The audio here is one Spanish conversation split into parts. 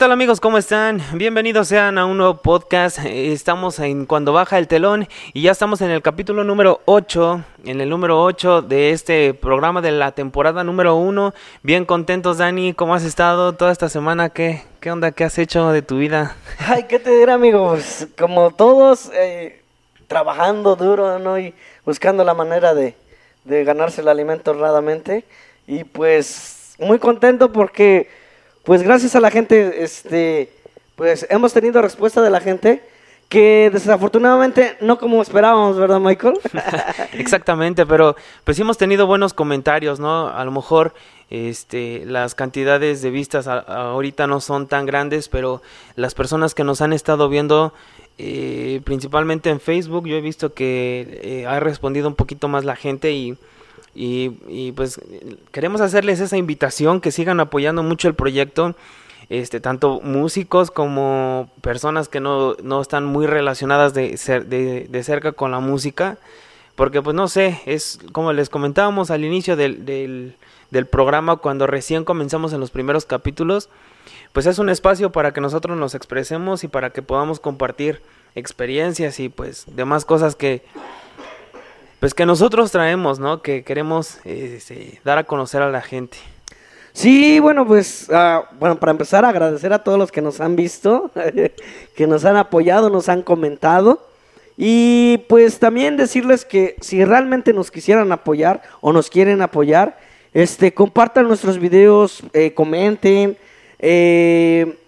tal amigos? ¿Cómo están? Bienvenidos sean a un nuevo podcast. Estamos en Cuando Baja el Telón y ya estamos en el capítulo número 8, en el número 8 de este programa de la temporada número 1. Bien contentos, Dani. ¿Cómo has estado toda esta semana? ¿Qué, qué onda? ¿Qué has hecho de tu vida? Ay, ¿qué te diré, amigos? Como todos, eh, trabajando duro, ¿no? Y buscando la manera de, de ganarse el alimento honradamente. Y pues, muy contento porque pues gracias a la gente, este, pues hemos tenido respuesta de la gente que desafortunadamente no como esperábamos, ¿verdad, Michael? Exactamente, pero pues hemos tenido buenos comentarios, ¿no? A lo mejor este, las cantidades de vistas ahorita no son tan grandes, pero las personas que nos han estado viendo, eh, principalmente en Facebook, yo he visto que eh, ha respondido un poquito más la gente y y, pues queremos hacerles esa invitación que sigan apoyando mucho el proyecto. Este, tanto músicos como personas que no, no están muy relacionadas de, de, de, cerca con la música, porque pues no sé, es como les comentábamos al inicio del, del, del, programa, cuando recién comenzamos en los primeros capítulos, pues es un espacio para que nosotros nos expresemos y para que podamos compartir experiencias y pues demás cosas que pues que nosotros traemos, ¿no? Que queremos este, dar a conocer a la gente. Sí, bueno, pues, uh, bueno, para empezar, agradecer a todos los que nos han visto, que nos han apoyado, nos han comentado. Y pues también decirles que si realmente nos quisieran apoyar o nos quieren apoyar, este, compartan nuestros videos, eh, comenten, eh,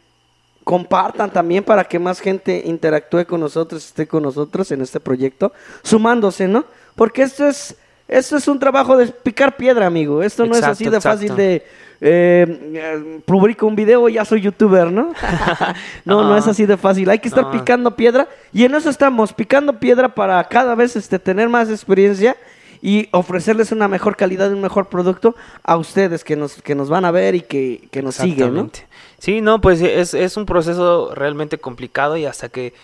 compartan también para que más gente interactúe con nosotros, esté con nosotros en este proyecto, sumándose, ¿no? Porque esto es, esto es un trabajo de picar piedra, amigo. Esto no es así de fácil de eh, publico un video y ya soy youtuber, ¿no? no, no es así de fácil. Hay que estar picando piedra y en eso estamos, picando piedra para cada vez este, tener más experiencia y ofrecerles una mejor calidad, un mejor producto a ustedes que nos, que nos van a ver y que, que nos siguen, ¿no? Sí, no, pues es, es un proceso realmente complicado y hasta que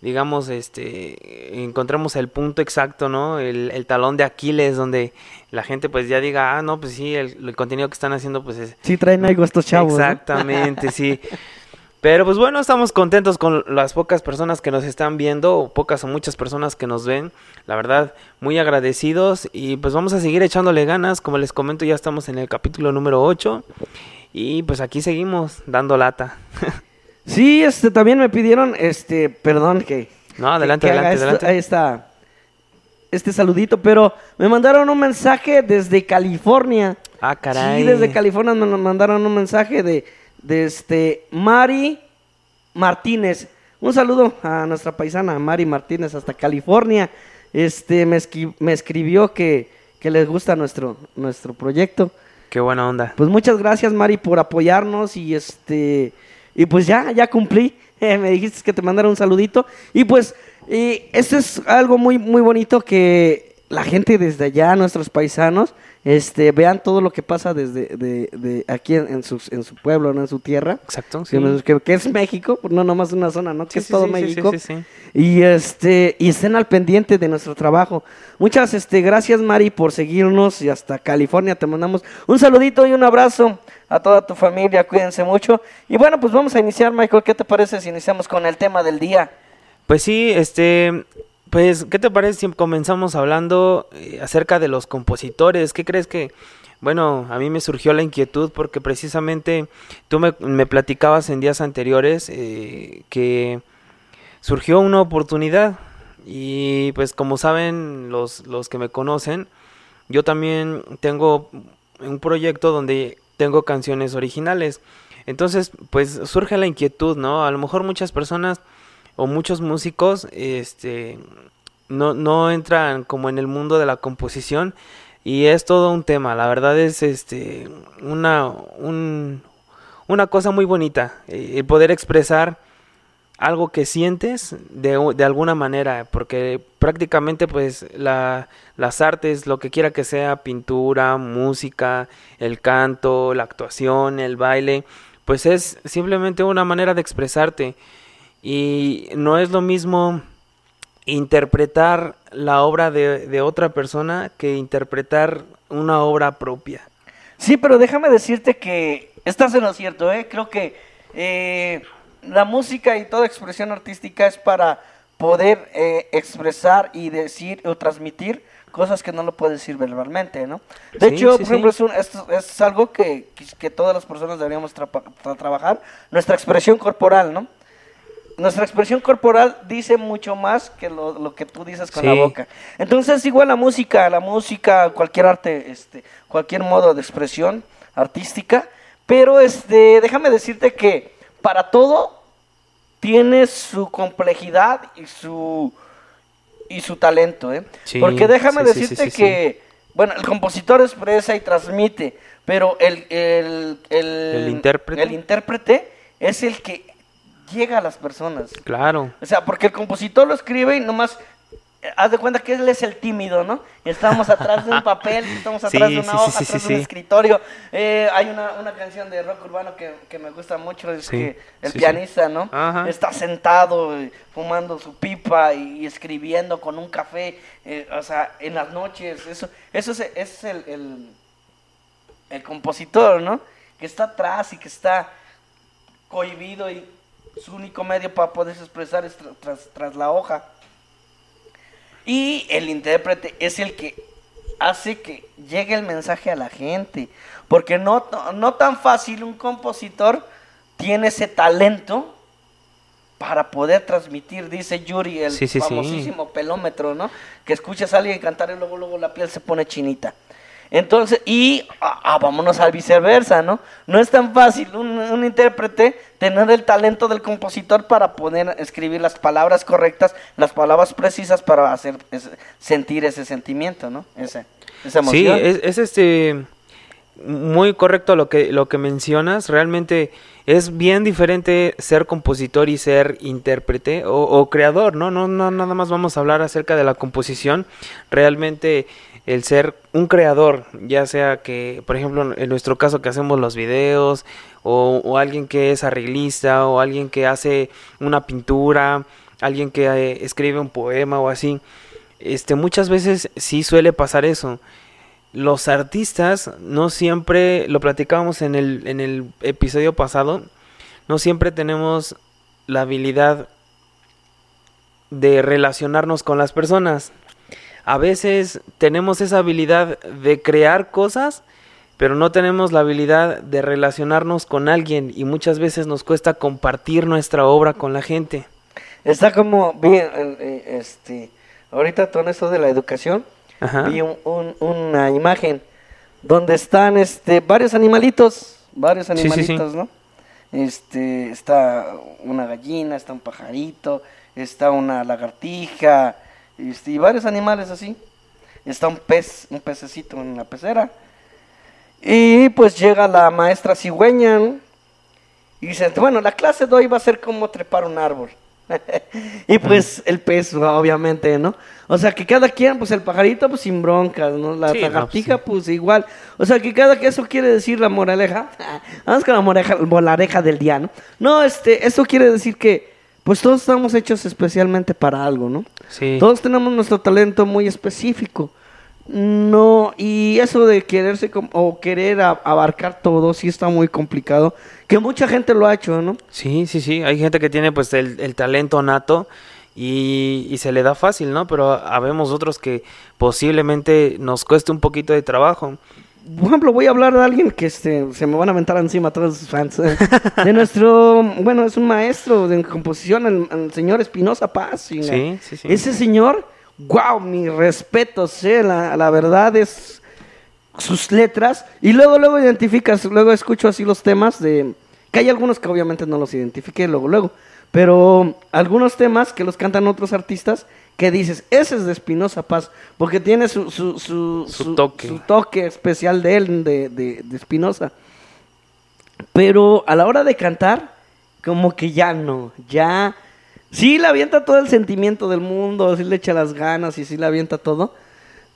digamos, este, encontramos el punto exacto, ¿no? El, talón de Aquiles, donde la gente pues ya diga, ah, no, pues sí, el, contenido que están haciendo, pues es... Sí, traen algo estos chavos. Exactamente, sí. Pero pues bueno, estamos contentos con las pocas personas que nos están viendo, o pocas o muchas personas que nos ven. La verdad, muy agradecidos y pues vamos a seguir echándole ganas. Como les comento, ya estamos en el capítulo número 8 y pues aquí seguimos dando lata. Sí, este, también me pidieron, este, perdón que... No, adelante, adelante, adelante. Ahí está. Este saludito, pero me mandaron un mensaje desde California. Ah, caray. Sí, desde California nos mandaron un mensaje de, de este, Mari Martínez. Un saludo a nuestra paisana Mari Martínez hasta California. Este, me, me escribió que, que les gusta nuestro, nuestro proyecto. Qué buena onda. Pues muchas gracias, Mari, por apoyarnos y este... Y pues ya, ya cumplí. me dijiste que te mandara un saludito. Y pues, y esto es algo muy, muy bonito que la gente desde allá, nuestros paisanos, este, vean todo lo que pasa desde de, aquí en, su, en su pueblo, ¿no? en su tierra. Exacto. Que, es México, no nomás una zona, ¿no? Que es todo México. Y este, y estén al pendiente de nuestro trabajo. Muchas este, gracias, Mari, por seguirnos y hasta California te mandamos un saludito y un abrazo a toda tu familia, cuídense mucho. Y bueno, pues vamos a iniciar, Michael, ¿qué te parece si iniciamos con el tema del día? Pues sí, este, pues, ¿qué te parece si comenzamos hablando eh, acerca de los compositores? ¿Qué crees que, bueno, a mí me surgió la inquietud porque precisamente tú me, platicabas en días anteriores eh, que surgió una oportunidad y pues como saben los, los que me conocen, yo también tengo un proyecto donde tengo canciones originales. Entonces, pues surge la inquietud, ¿no? A lo mejor muchas personas o muchos músicos este no, no entran como en el mundo de la composición y es todo un tema, la verdad es este una un, una cosa muy bonita, eh, el poder expresar algo que sientes de, de, alguna manera, porque prácticamente pues la, las artes, lo que quiera que sea, pintura, música, el canto, la actuación, el baile, pues es simplemente una manera de expresarte y no es lo mismo interpretar la obra de, de otra persona que interpretar una obra propia. Sí, pero déjame decirte que estás en lo cierto, ¿eh? creo que eh, la música y toda expresión artística es para poder eh, expresar y decir o transmitir cosas que no lo puedes decir verbalmente, ¿no? De Sí, hecho, sí, por ejemplo, sí. es, un- es- es algo que, que- todas las personas deberíamos tra- tra- trabajar, nuestra expresión corporal, ¿no? Nuestra expresión corporal dice mucho más que lo, lo que tú dices con Sí. la boca. Entonces, igual la música, la música, cualquier arte, este, cualquier modo de expresión artística, pero este, déjame decirte que para todo tiene su complejidad y su y su talento, ¿eh? Sí, Porque déjame sí, decirte que, bueno, el compositor expresa y transmite, pero el, el, el, ¿El intérprete? el intérprete es el que llega a las personas. Claro. O sea, porque el compositor lo escribe y nomás eh, haz de cuenta que él es el tímido, ¿no? Estamos atrás de un papel, estamos Sí, atrás de una sí, hoja, sí, atrás de un escritorio. Eh, hay una, una canción de rock urbano que, que me gusta mucho, es que el pianista, ¿no? Ajá. Está sentado eh, fumando su pipa y, y escribiendo con un café, eh, o sea, en las noches. Eso, eso es, es el, el, el compositor, ¿no? Que está atrás y que está cohibido y su único medio para poderse expresar es tra- tras, tras la hoja. Y el intérprete es el que hace que llegue el mensaje a la gente. Porque no, no tan fácil un compositor tiene ese talento para poder transmitir, dice Yuri, el Sí, sí, sí. famosísimo pelómetro, ¿no? Que escuchas a alguien cantar y luego, luego la piel se pone chinita. Entonces, y ah, ah, vámonos al viceversa, ¿no? No es tan fácil un, un intérprete tener el talento del compositor para poder escribir las palabras correctas, las palabras precisas para hacer sentir ese sentimiento, ¿no? Ese, esa Sí, emoción. es, es, este muy correcto lo que lo que mencionas. Realmente es bien diferente ser compositor y ser intérprete o, o creador, ¿no? No, no nada más vamos a hablar acerca de la composición. Realmente el ser un creador, ya sea que, por ejemplo, en nuestro caso que hacemos los videos, o, alguien que es arreglista, o alguien que hace una pintura, alguien que eh, escribe un poema o así, este, muchas veces sí suele pasar eso. Los artistas no siempre, lo platicábamos en el, en el episodio pasado, no siempre tenemos la habilidad de relacionarnos con las personas. A veces tenemos esa habilidad de crear cosas, pero no tenemos la habilidad de relacionarnos con alguien y muchas veces nos cuesta compartir nuestra obra con la gente. Está como, bien, eh, este, ahorita con esto de la educación, Ajá. vi un- un- una imagen donde están este varios animalitos, varios Sí, sí, sí. animalitos, ¿no? Este, está una gallina, está un pajarito, está una lagartija, y varios animales así. Está un pez, un pececito en la pecera. Y pues llega la maestra cigüeña, ¿no? Y dice, bueno, la clase de hoy va a ser como trepar un árbol. y pues el pez, obviamente, ¿no? O sea, que cada quien, pues el pajarito, pues sin broncas, ¿no? La Sí, no, sí. pues igual. O sea, que cada que eso quiere decir la moraleja. Vamos con la moraleja, moraleja del día, ¿no? No, este, eso quiere decir que, pues todos estamos hechos especialmente para algo, ¿no? Sí. Todos tenemos nuestro talento muy específico. No, y eso de quererse o querer abarcar todo sí está muy complicado, que mucha gente lo ha hecho, ¿no? Sí, sí, sí. Hay gente que tiene pues el, el talento nato y, y se le da fácil, ¿no? Pero habemos otros que posiblemente nos cueste un poquito de trabajo. Por ejemplo, voy a hablar de alguien que este, se me van a aventar encima todos sus fans. De nuestro, bueno, es un maestro de composición, el, el señor Espinosa Paz. Sí, sí, sí. Ese señor, wow, mi respeto, sé, la, la verdad es sus letras. Y luego, luego identificas, luego escucho así los temas de... Que hay algunos que obviamente no los identifiqué luego, luego. Pero algunos temas que los cantan otros artistas que dices, ese es de Espinosa Paz, porque tiene su, su, su, Su toque. especial de él, de, de, de Espinosa. Pero a la hora de cantar, como que ya no, ya... Sí le avienta todo el sentimiento del mundo, sí le echa las ganas y sí le avienta todo.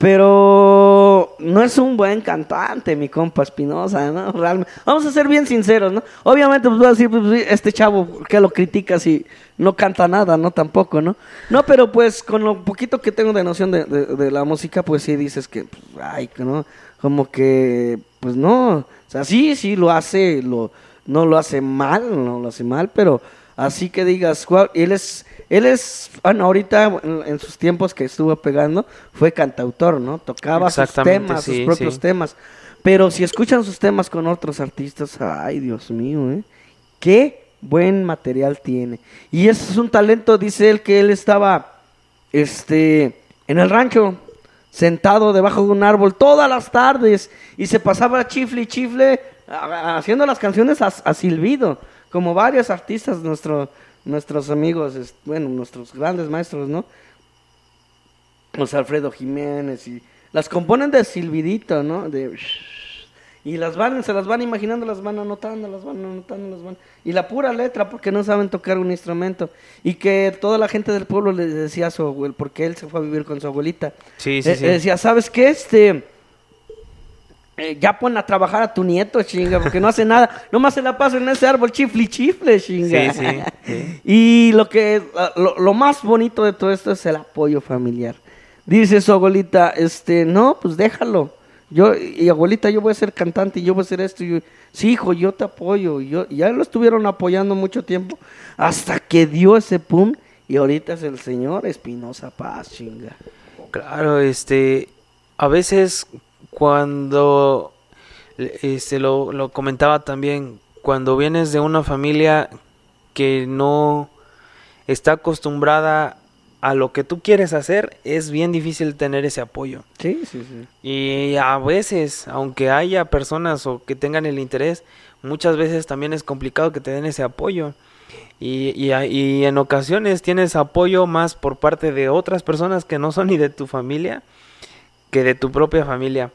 Pero no es un buen cantante, mi compa Espinosa, ¿no? Realmente. Vamos a ser bien sinceros, ¿no? Obviamente, pues voy a decir, pues, este chavo, ¿por qué lo criticas y no canta nada, no? Tampoco, ¿no? No, pero pues con lo poquito que tengo de noción de, de- la música, pues sí dices que, pues, ay, ¿no? Como que, pues no. O sea, sí, sí lo hace, lo, no lo hace mal, no lo hace mal, pero así que digas, "Guau", él es, él es, bueno, ahorita en, en sus tiempos que estuvo pegando, fue cantautor, ¿no? Tocaba sus temas, sus propios sí. temas. Pero si escuchan sus temas con otros artistas, ay, Dios mío, ¿eh? Qué buen material tiene. Y ese es un talento, dice él, que él estaba, este, en el rancho, sentado debajo de un árbol todas las tardes y se pasaba chifle y chifle haciendo las canciones a, a silbido, como varios artistas, nuestro, nuestros amigos, bueno, nuestros grandes maestros, ¿no? Los Alfredo Jiménez y las componen de silbidito, ¿no? De y las van, se las van imaginando, las van anotando, las van anotando, las van y la pura letra porque no saben tocar un instrumento y que toda la gente del pueblo le decía a su abuelo porque él se fue a vivir con su abuelita. Sí, sí, Eh, sí. eh, decía, ¿sabes qué? Este eh, ya pon a trabajar a tu nieto, chinga, porque no hace nada. Nomás se la pasa en ese árbol chifli chifle, chinga. Sí, sí, sí. Y lo que lo, lo más bonito de todo esto es el apoyo familiar. Dice su abuelita, este, no, pues déjalo. Yo, y abuelita, yo voy a ser cantante y yo voy a hacer esto. Y yo, sí, hijo, yo te apoyo. Y Yo, ya lo estuvieron apoyando mucho tiempo hasta que dio ese pum. Y ahorita es el señor Espinosa Paz, chinga. Claro, este, a veces cuando, este, lo, lo comentaba también, cuando vienes de una familia que no está acostumbrada a lo que tú quieres hacer, es bien difícil tener ese apoyo. Sí, sí, sí. Y a veces, aunque haya personas o que tengan el interés, muchas veces también es complicado que te den ese apoyo. Y, y, y en ocasiones tienes apoyo más por parte de otras personas que no son ni de tu familia que de tu propia familia.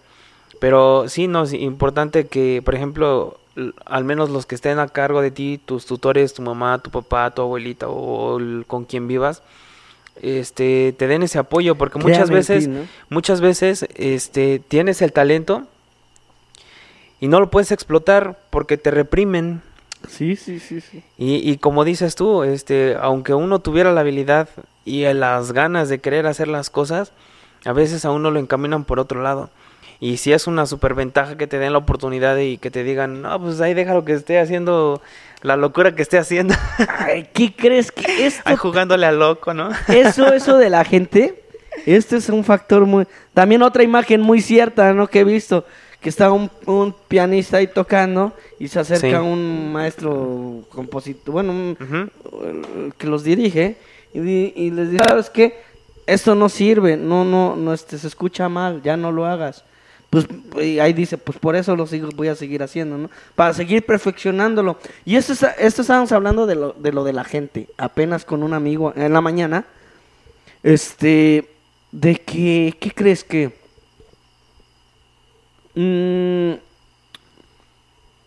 Pero sí, no, es importante que, por ejemplo, al menos los que estén a cargo de ti, tus tutores, tu mamá, tu papá, tu abuelita o el- con quien vivas, este, te den ese apoyo, porque muchas veces, ti, ¿no? muchas veces, este, tienes el talento y no lo puedes explotar porque te reprimen. Sí, sí, sí, sí. Y, y como dices tú, este, aunque uno tuviera la habilidad y las ganas de querer hacer las cosas, a veces a uno lo encaminan por otro lado. Y si es una superventaja que te den la oportunidad y que te digan, no, pues ahí déjalo que esté haciendo la locura que esté haciendo. Ay, ¿qué crees que esto ahí jugándole a loco, ¿no? eso, eso de la gente, este es un factor muy... También otra imagen muy cierta, ¿no? Que he visto, que está un, un pianista ahí tocando y se acerca Sí. un maestro compositor, bueno, un- que los dirige y, y les dice, ¿sabes qué? Esto no sirve, no, no, no, este, se escucha mal, ya no lo hagas. Pues y ahí dice, pues por eso lo sigo, voy a seguir haciendo, ¿no? Para seguir perfeccionándolo. Y esto, es- esto estábamos hablando de lo, de lo de la gente, apenas con un amigo en la mañana, este, de que, ¿qué crees que? Mm,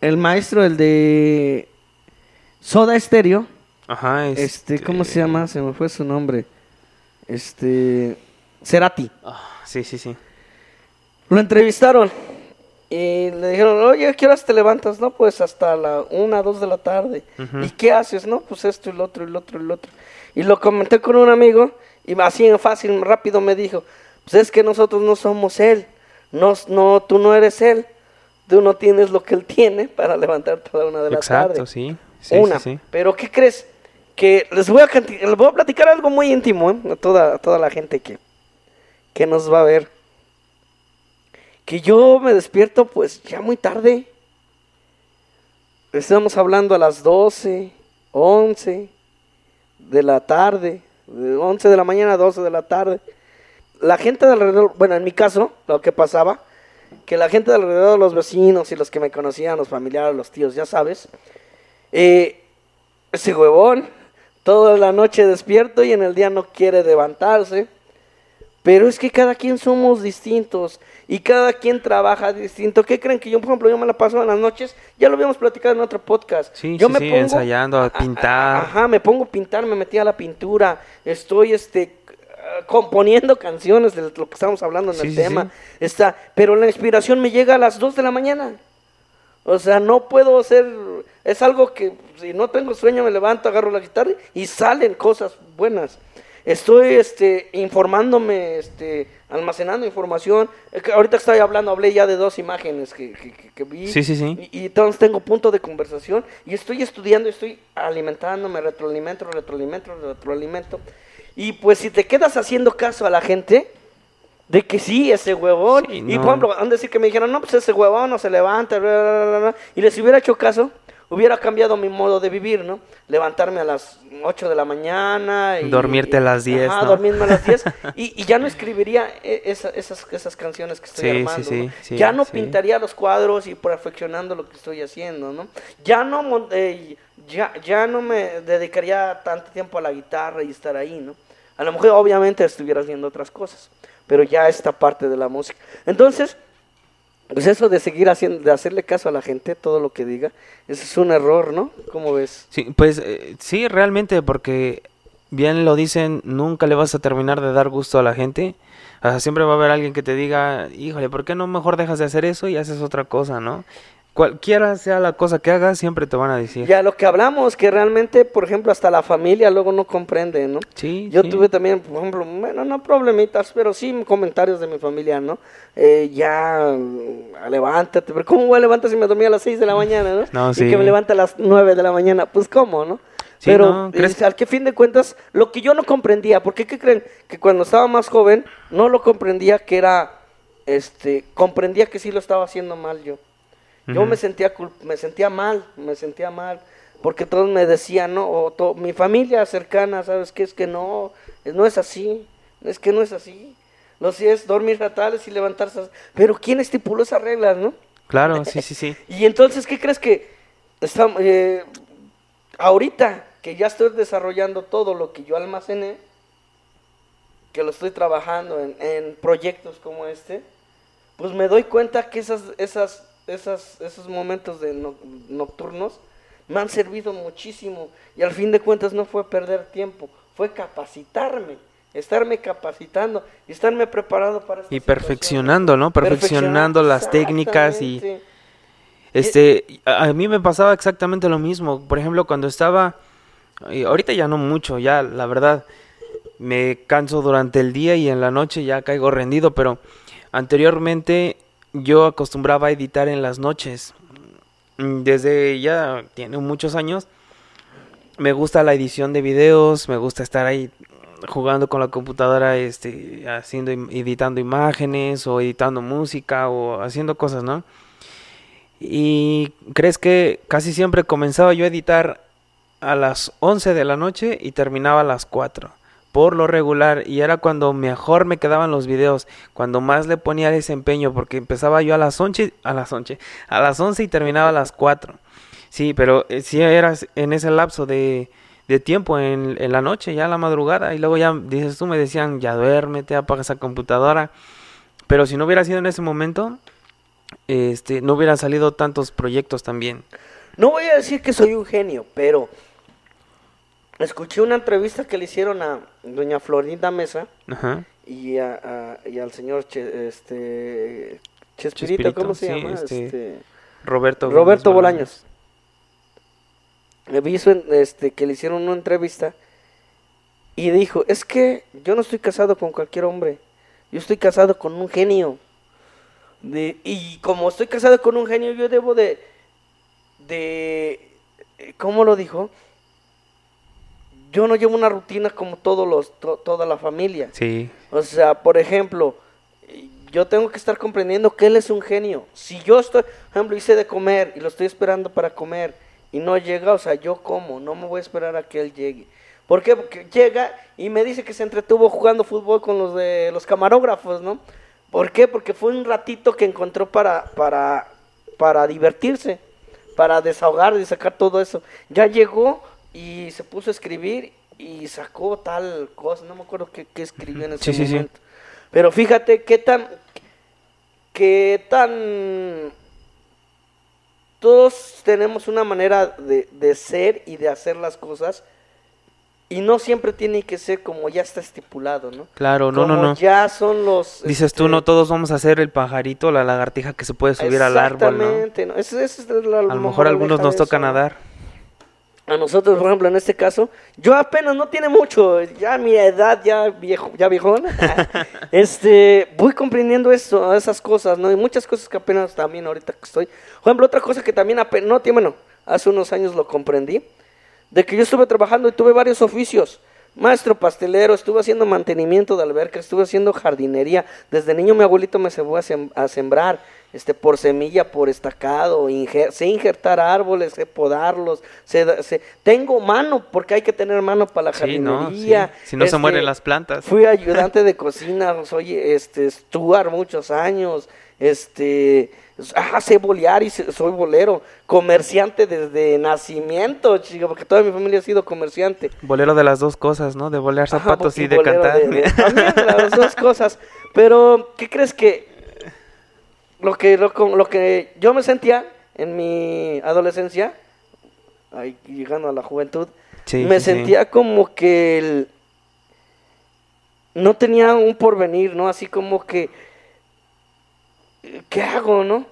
el maestro, el de Soda Stereo, Ajá, este, ¿cómo se llama? Se me fue su nombre. Este, Cerati. Ah, sí, sí, sí. Lo entrevistaron y le dijeron, oye, ¿a qué horas te levantas? No, pues hasta la una, dos de la tarde. ¿Y qué haces? No, pues esto y lo otro y lo otro y lo otro. Y lo comenté con un amigo y así en fácil, rápido me dijo, pues es que nosotros no somos él. No, no, tú no eres él. Tú no tienes lo que él tiene para levantarte a la una de la Exacto, tarde. sí. Sí, Una. sí, sí. Pero ¿qué crees? Que les voy a, les voy a platicar algo muy íntimo ¿eh? a, toda, a toda la gente que, que nos va a ver. Que yo me despierto pues ya muy tarde. Estamos hablando a las 12, 11 de la tarde, de 11 de la mañana a 12 de la tarde. La gente de alrededor, bueno, en mi caso, lo que pasaba, que la gente de alrededor, los vecinos y los que me conocían, los familiares, los tíos, ya sabes, eh, ese huevón, toda la noche despierto y en el día no quiere levantarse. Pero es que cada quien somos distintos y cada quien trabaja distinto. ¿Qué creen que yo, por ejemplo, yo me la paso en las noches? Ya lo habíamos platicado en otro podcast. Sí, yo sí, sí, ensayando, a pintar. Ajá, me pongo a pintar, me metí a la pintura. Estoy, este, ah, componiendo canciones de lo que estamos hablando en Sí, el sí, tema. sí. Está, pero la inspiración me llega a las 2 de la mañana. O sea, no puedo hacer, es algo que si no tengo sueño me levanto, agarro la guitarra y salen cosas buenas. Estoy este, informándome, este, almacenando información. Es que ahorita estoy hablando, hablé ya de dos imágenes que, que, que- que vi. Sí, sí, sí. Y, y entonces tengo punto de conversación y estoy estudiando, estoy alimentándome, retroalimento, retroalimento, retroalimento. Y pues si te quedas haciendo caso a la gente, de que sí, ese huevón. Sí, y no. por ejemplo, van a decir que me dijeron, no, pues ese huevón no se levanta, bla, bla, bla, bla", y les hubiera hecho caso, hubiera cambiado mi modo de vivir, ¿no? Levantarme a las 8 de la mañana. Y, Dormirte a las 10, Ajá, ¿no? dormirme a las 10. y, y ya no escribiría e- esa- esas, esas canciones que estoy Sí, sí, armando. sí, ¿no? sí, ya no pintaría los cuadros y perfeccionando lo que estoy haciendo, ¿no? Ya no, eh, ya, ya no me dedicaría tanto tiempo a la guitarra y estar ahí, ¿no? A lo mejor obviamente estuviera haciendo otras cosas, pero ya esta parte de la música. Entonces, pues eso de seguir haciendo, de hacerle caso a la gente, todo lo que diga, eso es un error, ¿no? ¿Cómo ves? Sí, pues eh, sí, realmente, porque bien lo dicen, nunca le vas a terminar de dar gusto a la gente. O siempre va a haber alguien que te diga, híjole, ¿por qué no mejor dejas de hacer eso y haces otra cosa, no? Cualquiera sea la cosa que hagas, siempre te van a decir. Ya lo que hablamos, que realmente, por ejemplo, hasta la familia luego no comprende, ¿no? Sí, Yo sí. tuve también, por ejemplo, bueno, no problemitas, pero sí comentarios de mi familia, ¿no? Eh, ya, mm, levántate, pero ¿cómo voy a levantar si me dormí a las 6 de la mañana, ¿no? No, y sí. que me levanta a las 9 de la mañana, pues ¿cómo, no? Sí, pero no, ¿crees- al que fin de cuentas, lo que yo no comprendía, porque ¿qué creen? Que cuando estaba más joven, no lo comprendía que era, este, comprendía que sí lo estaba haciendo mal yo. Yo me sentía me sentía mal, me sentía mal, porque todos me decían, ¿no? O to- mi familia cercana, ¿sabes qué? Es que no, no es así, es que no es así. Lo sí es dormir a tales y levantarse. Pero ¿quién estipuló esas reglas, no? Claro, sí, sí, sí. Y entonces, ¿qué crees que estamos, eh, ahorita que ya estoy desarrollando todo lo que yo almacené, que lo estoy trabajando en, en proyectos como este, pues me doy cuenta que esas, esas, esas, esos momentos de no- nocturnos me han servido muchísimo y al fin de cuentas no fue perder tiempo, fue capacitarme, estarme capacitando y estarme preparado para esta Y situación. perfeccionando, ¿no? Perfeccionando las técnicas y... Este, a mí me pasaba exactamente lo mismo. Por ejemplo, cuando estaba, ahorita ya no mucho, ya la verdad, me canso durante el día y en la noche ya caigo rendido, pero anteriormente yo acostumbraba a editar en las noches. Desde ya tiene muchos años, me gusta la edición de videos, me gusta estar ahí jugando con la computadora, este, haciendo, editando imágenes o editando música o haciendo cosas, ¿no? Y crees que casi siempre comenzaba yo a editar a las 11 de la noche y terminaba a las 4. Por lo regular, y era cuando mejor me quedaban los videos, cuando más le ponía ese empeño, porque empezaba yo a las 11, a las 11, a las 11 y terminaba a las 4. Sí, pero eh, sí era en ese lapso de, de tiempo, en, en la noche, ya a la madrugada, y luego ya dices tú, me decían, ya duérmete, apaga esa computadora. Pero si no hubiera sido en ese momento, este, no hubieran salido tantos proyectos también. No voy a decir que soy un genio, pero escuché una entrevista que le hicieron a doña Florinda Mesa Ajá. y, a- a- y al señor Che- este, Chespirito, Chespirito, ¿cómo se sí, llama? este, Este, Roberto. Roberto Bolaños. Me vi su este, que le hicieron una entrevista y dijo, es que yo no estoy casado con cualquier hombre, yo estoy casado con un genio. De- y como estoy casado con un genio, yo debo de, de, ¿cómo lo dijo? Yo no llevo una rutina como todos los, to- toda la familia. Sí, O sea, por ejemplo, yo tengo que estar comprendiendo que él es un genio. Si yo estoy, por ejemplo, hice de comer y lo estoy esperando para comer y no llega, o sea, yo como, no me voy a esperar a que él llegue. ¿Por qué? Porque llega y me dice que se entretuvo jugando fútbol con los de los camarógrafos, ¿no? ¿Por qué? Porque fue un ratito que encontró para, para, para divertirse, para desahogar y sacar todo eso. Ya llegó y se puso a escribir y sacó tal cosa, no me acuerdo qué, qué escribió en ese Sí, sí, sí. momento. Pero fíjate qué tan, qué tan, todos tenemos una manera de, de ser y de hacer las cosas y no siempre tiene que ser como ya está estipulado, ¿no? claro, no, no, Como no. Ya son los. Dices tú, este, no todos vamos a hacer el pajarito, la lagartija que se puede subir al árbol, ¿no? Exactamente, ¿no? Ese es la- A lo mejor algunos nos toca nadar. A nosotros, por ejemplo, en este caso, yo apenas no tiene mucho, ya mi edad ya viejo, ya viejona, este, voy comprendiendo eso, esas cosas, ¿no? Y muchas cosas que apenas también ahorita estoy. Por ejemplo, otra cosa que también apenas, no, bueno, hace unos años lo comprendí, de que yo estuve trabajando y tuve varios oficios. Maestro pastelero, estuve haciendo mantenimiento de alberca, estuve haciendo jardinería. Desde niño mi abuelito me llevó a sembrar este, por semilla, por estacado, sé injertar árboles, sé podarlos, sé, tengo mano, porque hay que tener mano para la jardinería. Si no se este, mueren las plantas. Fui ayudante de cocina, soy este, Stuart muchos años, este, ah, sé bolear y soy bolero, comerciante desde nacimiento, chico, porque toda mi familia ha sido comerciante. Bolero de las dos cosas, ¿no? De bolear zapatos y, de cantar. también de las dos cosas, pero ¿qué crees que lo que, lo, lo que yo me sentía en mi adolescencia, ahí llegando a la juventud, me sentía como que no tenía un porvenir, ¿no? Así como que, ¿qué hago, no?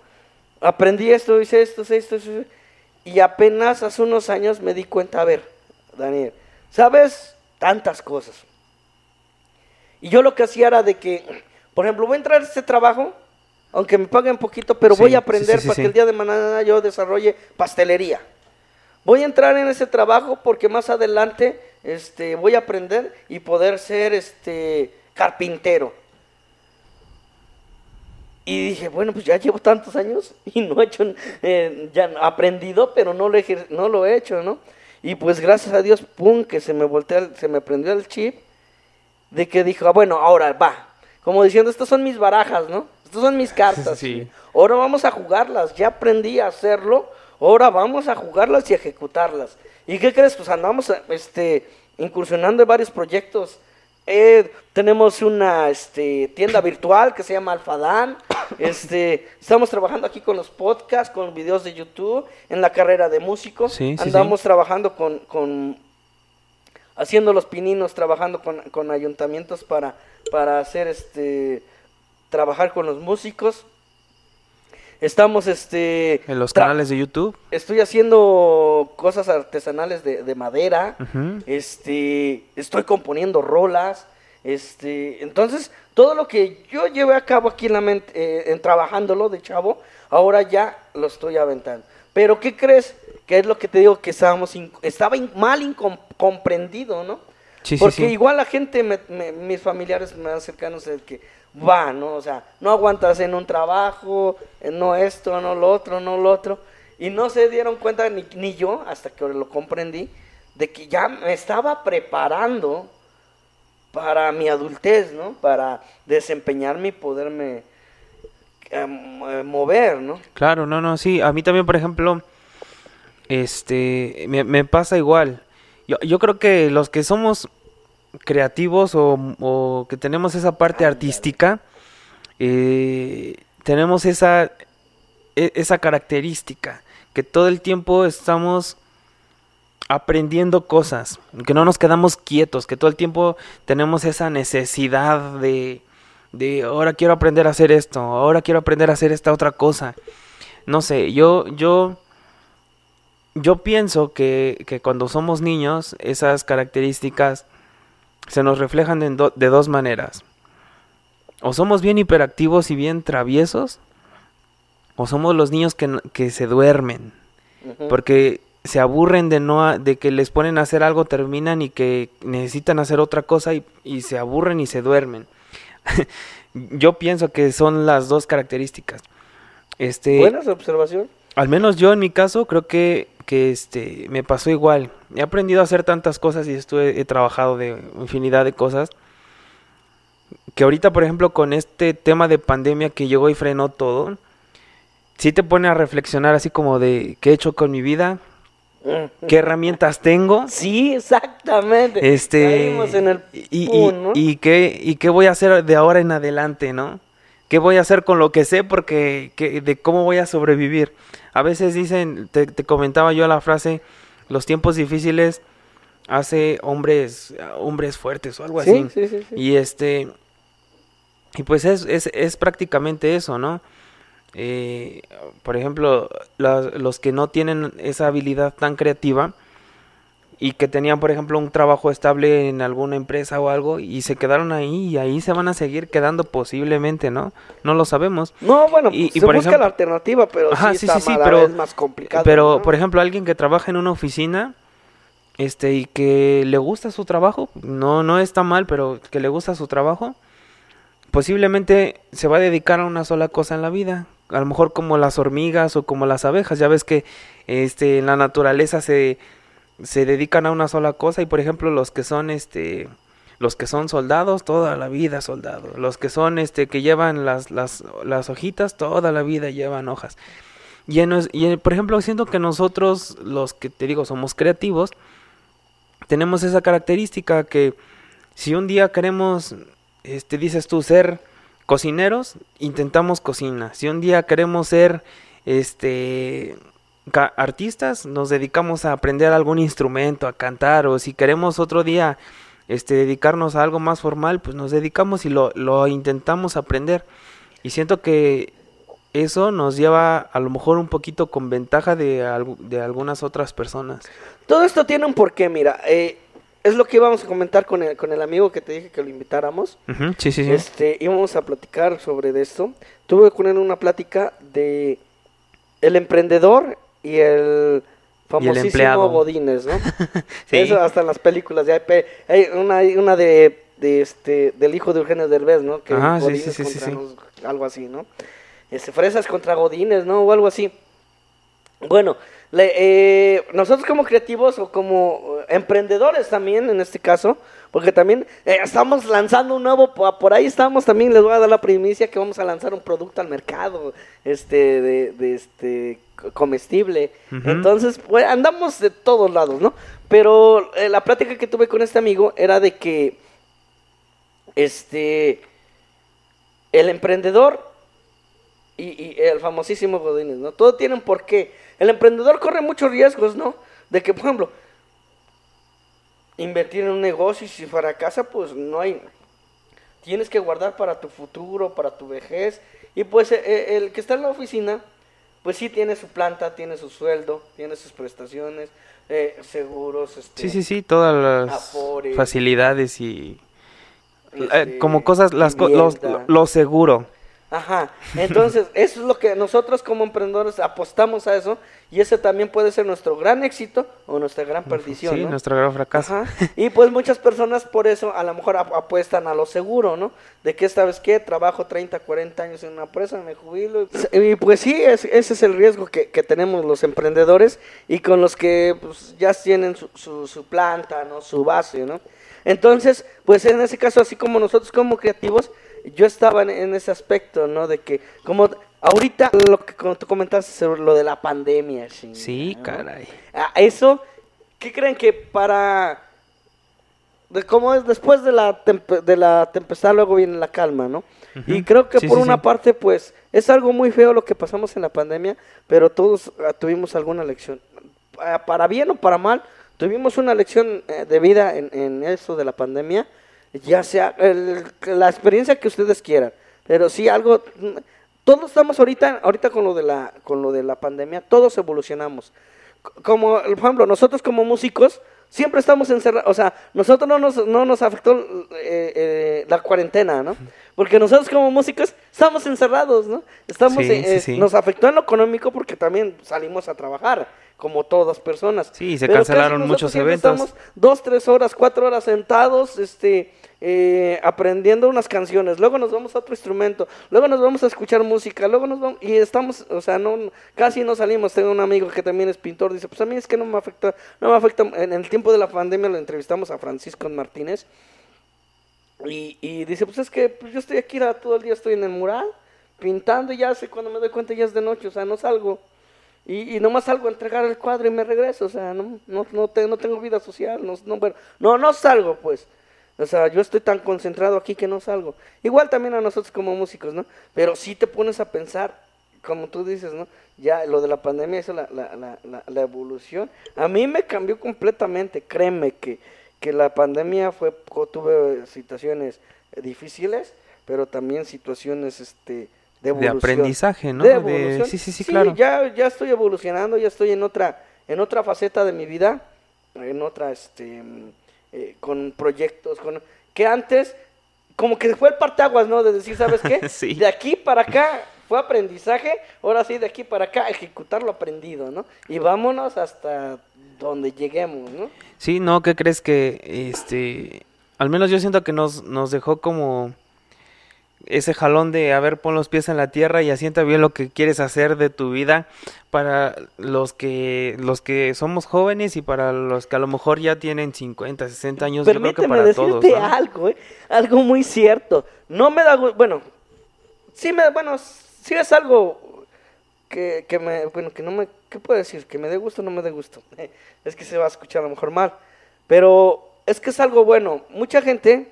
Aprendí esto, hice esto, hice esto, hice esto, y apenas hace unos años me di cuenta, a ver, Daniel, ¿sabes? Tantas cosas. Y yo lo que hacía era de que, por ejemplo, voy a entrar a este trabajo, aunque me paguen poquito, pero voy a aprender para que el día de mañana yo desarrolle pastelería. Voy a entrar en ese trabajo porque más adelante este, voy a aprender y poder ser este, carpintero. Y dije, bueno, pues ya llevo tantos años y no he hecho, eh, ya aprendido, pero no lo, he, no lo he hecho, ¿no? Y pues gracias a Dios, pum, que se me voltea, se me prendió el chip de que dijo, ah, bueno, ahora va. Como diciendo, estas son mis barajas, ¿no? Estas son mis cartas. Ahora vamos a jugarlas. Ya aprendí a hacerlo. Ahora vamos a jugarlas y ejecutarlas. ¿Y qué crees? Pues andamos este, incursionando en varios proyectos. Eh, tenemos una este, tienda virtual que se llama Alfadán. Este, estamos trabajando aquí con los podcasts, con videos de YouTube, en la carrera de músico. Andamos trabajando con, con, haciendo los pininos, trabajando con, con ayuntamientos para, para hacer este trabajar con los músicos. Estamos este en los canales de YouTube. Estoy haciendo cosas artesanales de, madera. Este, estoy componiendo rolas. Este, entonces, todo lo que yo llevé a cabo aquí en la mente, eh, en trabajándolo de chavo, ahora ya lo estoy aventando. Pero ¿qué crees? Que es lo que te digo que estábamos estaba mal incomprendido, ¿no? Porque igual la gente, mis familiares más cercanos, el que va, ¿no? O sea, no aguantas en un trabajo, no esto, no lo otro, no lo otro. Y no se dieron cuenta ni, ni yo, hasta que lo comprendí, de que ya me estaba preparando para mi adultez, ¿no? Para desempeñarme y poderme em, eh, mover, ¿no? Claro, no, no, sí. A mí también, por ejemplo, este, me, me pasa igual. Yo, yo creo que los que somos creativos o, que tenemos esa parte artística, eh, tenemos esa, e, esa característica, que todo el tiempo estamos aprendiendo cosas, que no nos quedamos quietos, que todo el tiempo tenemos esa necesidad de, de ahora quiero aprender a hacer esto, ahora quiero aprender a hacer esta otra cosa. No sé, yo, yo, yo pienso que, que cuando somos niños, esas características se nos reflejan de, dos maneras. O somos bien hiperactivos y bien traviesos, o somos los niños que, se duermen, porque se aburren de no de que les ponen a hacer algo, terminan y que necesitan hacer otra cosa y, se aburren y se duermen. yo pienso que son las dos características. Este, Buena observación. Al menos yo en mi caso creo que que este, me pasó igual. He aprendido a hacer tantas cosas y estuve, he trabajado de infinidad de cosas. Que ahorita, por ejemplo, con este tema de pandemia que llegó y frenó todo, sí te pone a reflexionar así como de qué he hecho con mi vida, qué herramientas tengo. Sí, exactamente. Este, en el y, y, qué, y qué voy a hacer de ahora en adelante, ¿no? ¿Qué voy a hacer con lo que sé? Porque de cómo voy a sobrevivir. A veces dicen, te, comentaba yo la frase, los tiempos difíciles hace hombres, hombres fuertes o algo así. Sí, sí, sí. Y este, y pues es, es, es prácticamente eso, ¿no? Eh, por ejemplo, los que no tienen esa habilidad tan creativa, y que tenían, por ejemplo, un trabajo estable en alguna empresa o algo y se quedaron ahí y ahí se van a seguir quedando posiblemente, ¿no? No lo sabemos. No, bueno, y, se busca la alternativa, pero sí, está pero, es más complicado. Pero, por ejemplo, alguien que trabaja en una oficina este y que le gusta su trabajo, no no está mal, pero que le gusta su trabajo, posiblemente se va a dedicar a una sola cosa en la vida, a lo mejor como las hormigas o como las abejas, ya ves que este en la naturaleza se se dedican a una sola cosa y por ejemplo los que son este los que son soldados toda la vida soldados los que son este que llevan las las, las hojitas toda la vida llevan hojas. Y, y por ejemplo siento que nosotros los que te digo somos creativos tenemos esa característica que si un día queremos este dices tú ser cocineros intentamos cocina. Si un día queremos ser este artistas nos dedicamos a aprender algún instrumento, a cantar, o si queremos otro día este, dedicarnos a algo más formal, pues nos dedicamos y lo, lo intentamos aprender. Y siento que eso nos lleva a lo mejor un poquito con ventaja de, de algunas otras personas. Todo esto tiene un porqué, mira, eh, es lo que íbamos a comentar con el, con el amigo que te dije que lo invitáramos. sí, sí, sí. Este, íbamos a platicar sobre esto. Tuve con él una plática de el emprendedor y el famosísimo Godines, ¿no? Eso hasta en las películas de hay, una, una de, de, este del hijo de Eugenio Derbez, ¿no? Que Godines contra algo así, ¿no? Este, fresas contra Godines, ¿no? O algo así. Bueno, eh, nosotros como creativos o como emprendedores también, en este caso, porque también eh, estamos lanzando un nuevo, por ahí estamos también, les voy a dar la primicia que vamos a lanzar un producto al mercado, este, de, de este, comestible. Entonces, pues andamos de todos lados, ¿no? Pero eh, la plática que tuve con este amigo era de que, este, el emprendedor y, el famosísimo Godínez, ¿no? Todo tiene un porqué. El emprendedor corre muchos riesgos, ¿no? De que, por ejemplo, invertir en un negocio y si fracasa, pues no hay... Tienes que guardar para tu futuro, para tu vejez. Y pues e, e, el que está en la oficina, pues sí tiene su planta, tiene su sueldo, tiene sus prestaciones, eh, seguros. Este, sí, sí, sí, todas las facilidades y... Eh, este, como cosas, las, lo seguro. Ajá, entonces eso es lo que nosotros como emprendedores apostamos a eso y ese también puede ser nuestro gran éxito o nuestra gran perdición. Sí, nuestro gran fracaso. Y pues muchas personas por eso a lo mejor apuestan a lo seguro, ¿no? De que esta vez que trabajo 30, 40 años en una empresa, me jubilo. Y pues sí, ese es el riesgo que, que, tenemos los emprendedores y con los que pues, ya tienen su, su, su planta, ¿no? Su base, ¿no? Entonces, pues en ese caso, así como nosotros como creativos, yo estaba en, ese aspecto, ¿no? De que, como ahorita lo que tú comentaste sobre lo de la pandemia, Sí, caray. Ah, eso, ¿qué creen que para... De cómo es después de la, de la tempestad luego viene la calma, ¿no? Y creo que por una parte, pues, es algo muy feo lo que pasamos en la pandemia, pero todos ah, tuvimos alguna lección. Ah, para bien o para mal, tuvimos una lección eh, de vida en, en eso de la pandemia ya sea la experiencia que ustedes quieran, pero sí algo, todos estamos ahorita, ahorita con lo de la, con lo de la pandemia, todos evolucionamos. Como, por ejemplo, nosotros como músicos, siempre estamos encerrados, o sea, nosotros no nos, no nos afectó eh, eh, la cuarentena, ¿no? Porque nosotros como músicos estamos encerrados, ¿no? Estamos, eh, nos afectó en lo económico porque también salimos a trabajar, como todas personas. Sí, se cancelaron muchos eventos. Estamos dos, tres horas, cuatro horas sentados, este, eh, aprendiendo unas canciones, luego nos vamos a otro instrumento, luego nos vamos a escuchar música, luego nos vamos, y estamos, o sea, no, casi no salimos. Tengo un amigo que también es pintor, dice, pues a mí es que no me afecta, no me afecta, en el tiempo de la pandemia lo entrevistamos a Francisco Martínez, y, y dice, pues es que pues yo estoy aquí todo el día, estoy en el mural, pintando, y ya sé, cuando me doy cuenta ya es de noche, o sea, no salgo. Y, y nomás salgo a entregar el cuadro y me regreso, o sea, no, no, no, tengo vida social, no, no, no, no salgo, pues. O sea, yo estoy tan concentrado aquí que no salgo. Igual también a nosotros como músicos, ¿no? Pero sí te pones a pensar, como tú dices, ¿no? Ya lo de la pandemia, eso, la, la, la, la evolución. A mí me cambió completamente, créeme que, que la pandemia fue, tuve situaciones difíciles, pero también situaciones, este, de evolución. De aprendizaje, ¿no? Sí, sí, sí, claro. Ya, ya estoy evolucionando, ya estoy en otra, en otra faceta de mi vida en otra, este, eh, con proyectos, con que antes como que fue el parteaguas, ¿no? De decir, ¿sabes qué? Sí. De aquí para acá fue aprendizaje, ahora sí, de aquí para acá ejecutar lo aprendido, ¿no? Y vámonos hasta donde lleguemos, ¿no? Sí, no, ¿qué crees que este al menos yo siento que nos nos dejó como ese jalón de a ver, pon los pies en la tierra y asienta bien lo que quieres hacer de tu vida para los que los que somos jóvenes y para los que a lo mejor ya tienen 50, 60 años, yo creo que Permíteme para decirte todos, ¿no? algo, ¿eh? Algo muy cierto. No me da bueno, sí me, bueno, sí es algo que, que me, bueno, que no me, ¿qué puedo decir? Que me dé gusto o no me dé gusto. Es que se va a escuchar a lo mejor mal. Pero es que es algo bueno. Mucha gente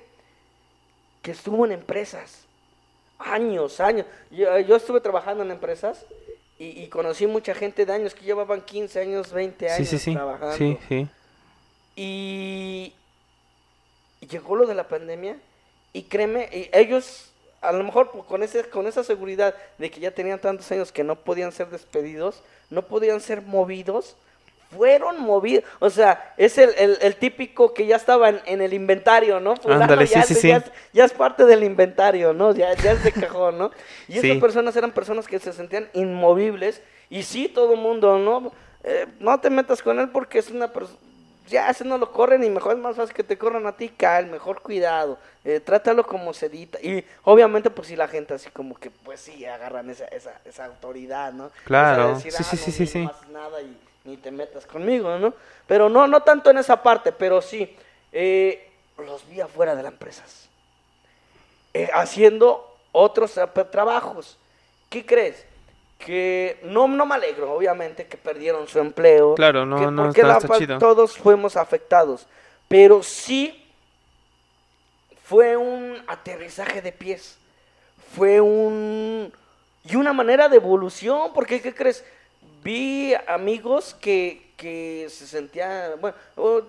que estuvo en empresas, años, años. Yo, yo estuve trabajando en empresas y, y conocí mucha gente de años que llevaban 15 años, 20 años Sí, sí, sí. trabajando. Sí, sí. Y llegó lo de la pandemia y créeme, y ellos a lo mejor con ese con esa seguridad de que ya tenían tantos años que no podían ser despedidos, no podían ser movidos, fueron movidos, o sea, es el, el- el típico que ya estaba en, en el inventario, ¿no? Fulano Ándale, ya, sí, sí, es- sí. ya es- ya parte del inventario, ¿no? Ya, ya es de cajón, ¿no? Y esas personas eran personas que se sentían inmovibles y sí, todo el mundo, ¿no? Eh, no te metas con él porque es una persona... Ya, ese no lo corren y mejor es más fácil que te corran a ti, Cal, mejor cuidado, eh, trátalo como sedita. Y obviamente pues sí la gente así como que pues sí agarran esa, esa, esa autoridad, ¿no? Claro, Esa de sí, sí, "Ah, sí, no, sí, sí. no haces nada y ni te metas conmigo, ¿no? Pero no, no tanto en esa parte, pero sí, eh, los vi afuera de las empresas, eh, haciendo otros tra- trabajos. ¿Qué crees? Que no, no me alegro, obviamente, que perdieron su empleo. Claro, no, que no, porque está- chido. todos fuimos afectados. Pero sí fue un aterrizaje de pies. Fue un... Y una manera de evolución, porque ¿qué crees? Vi amigos que, que se sentían, bueno,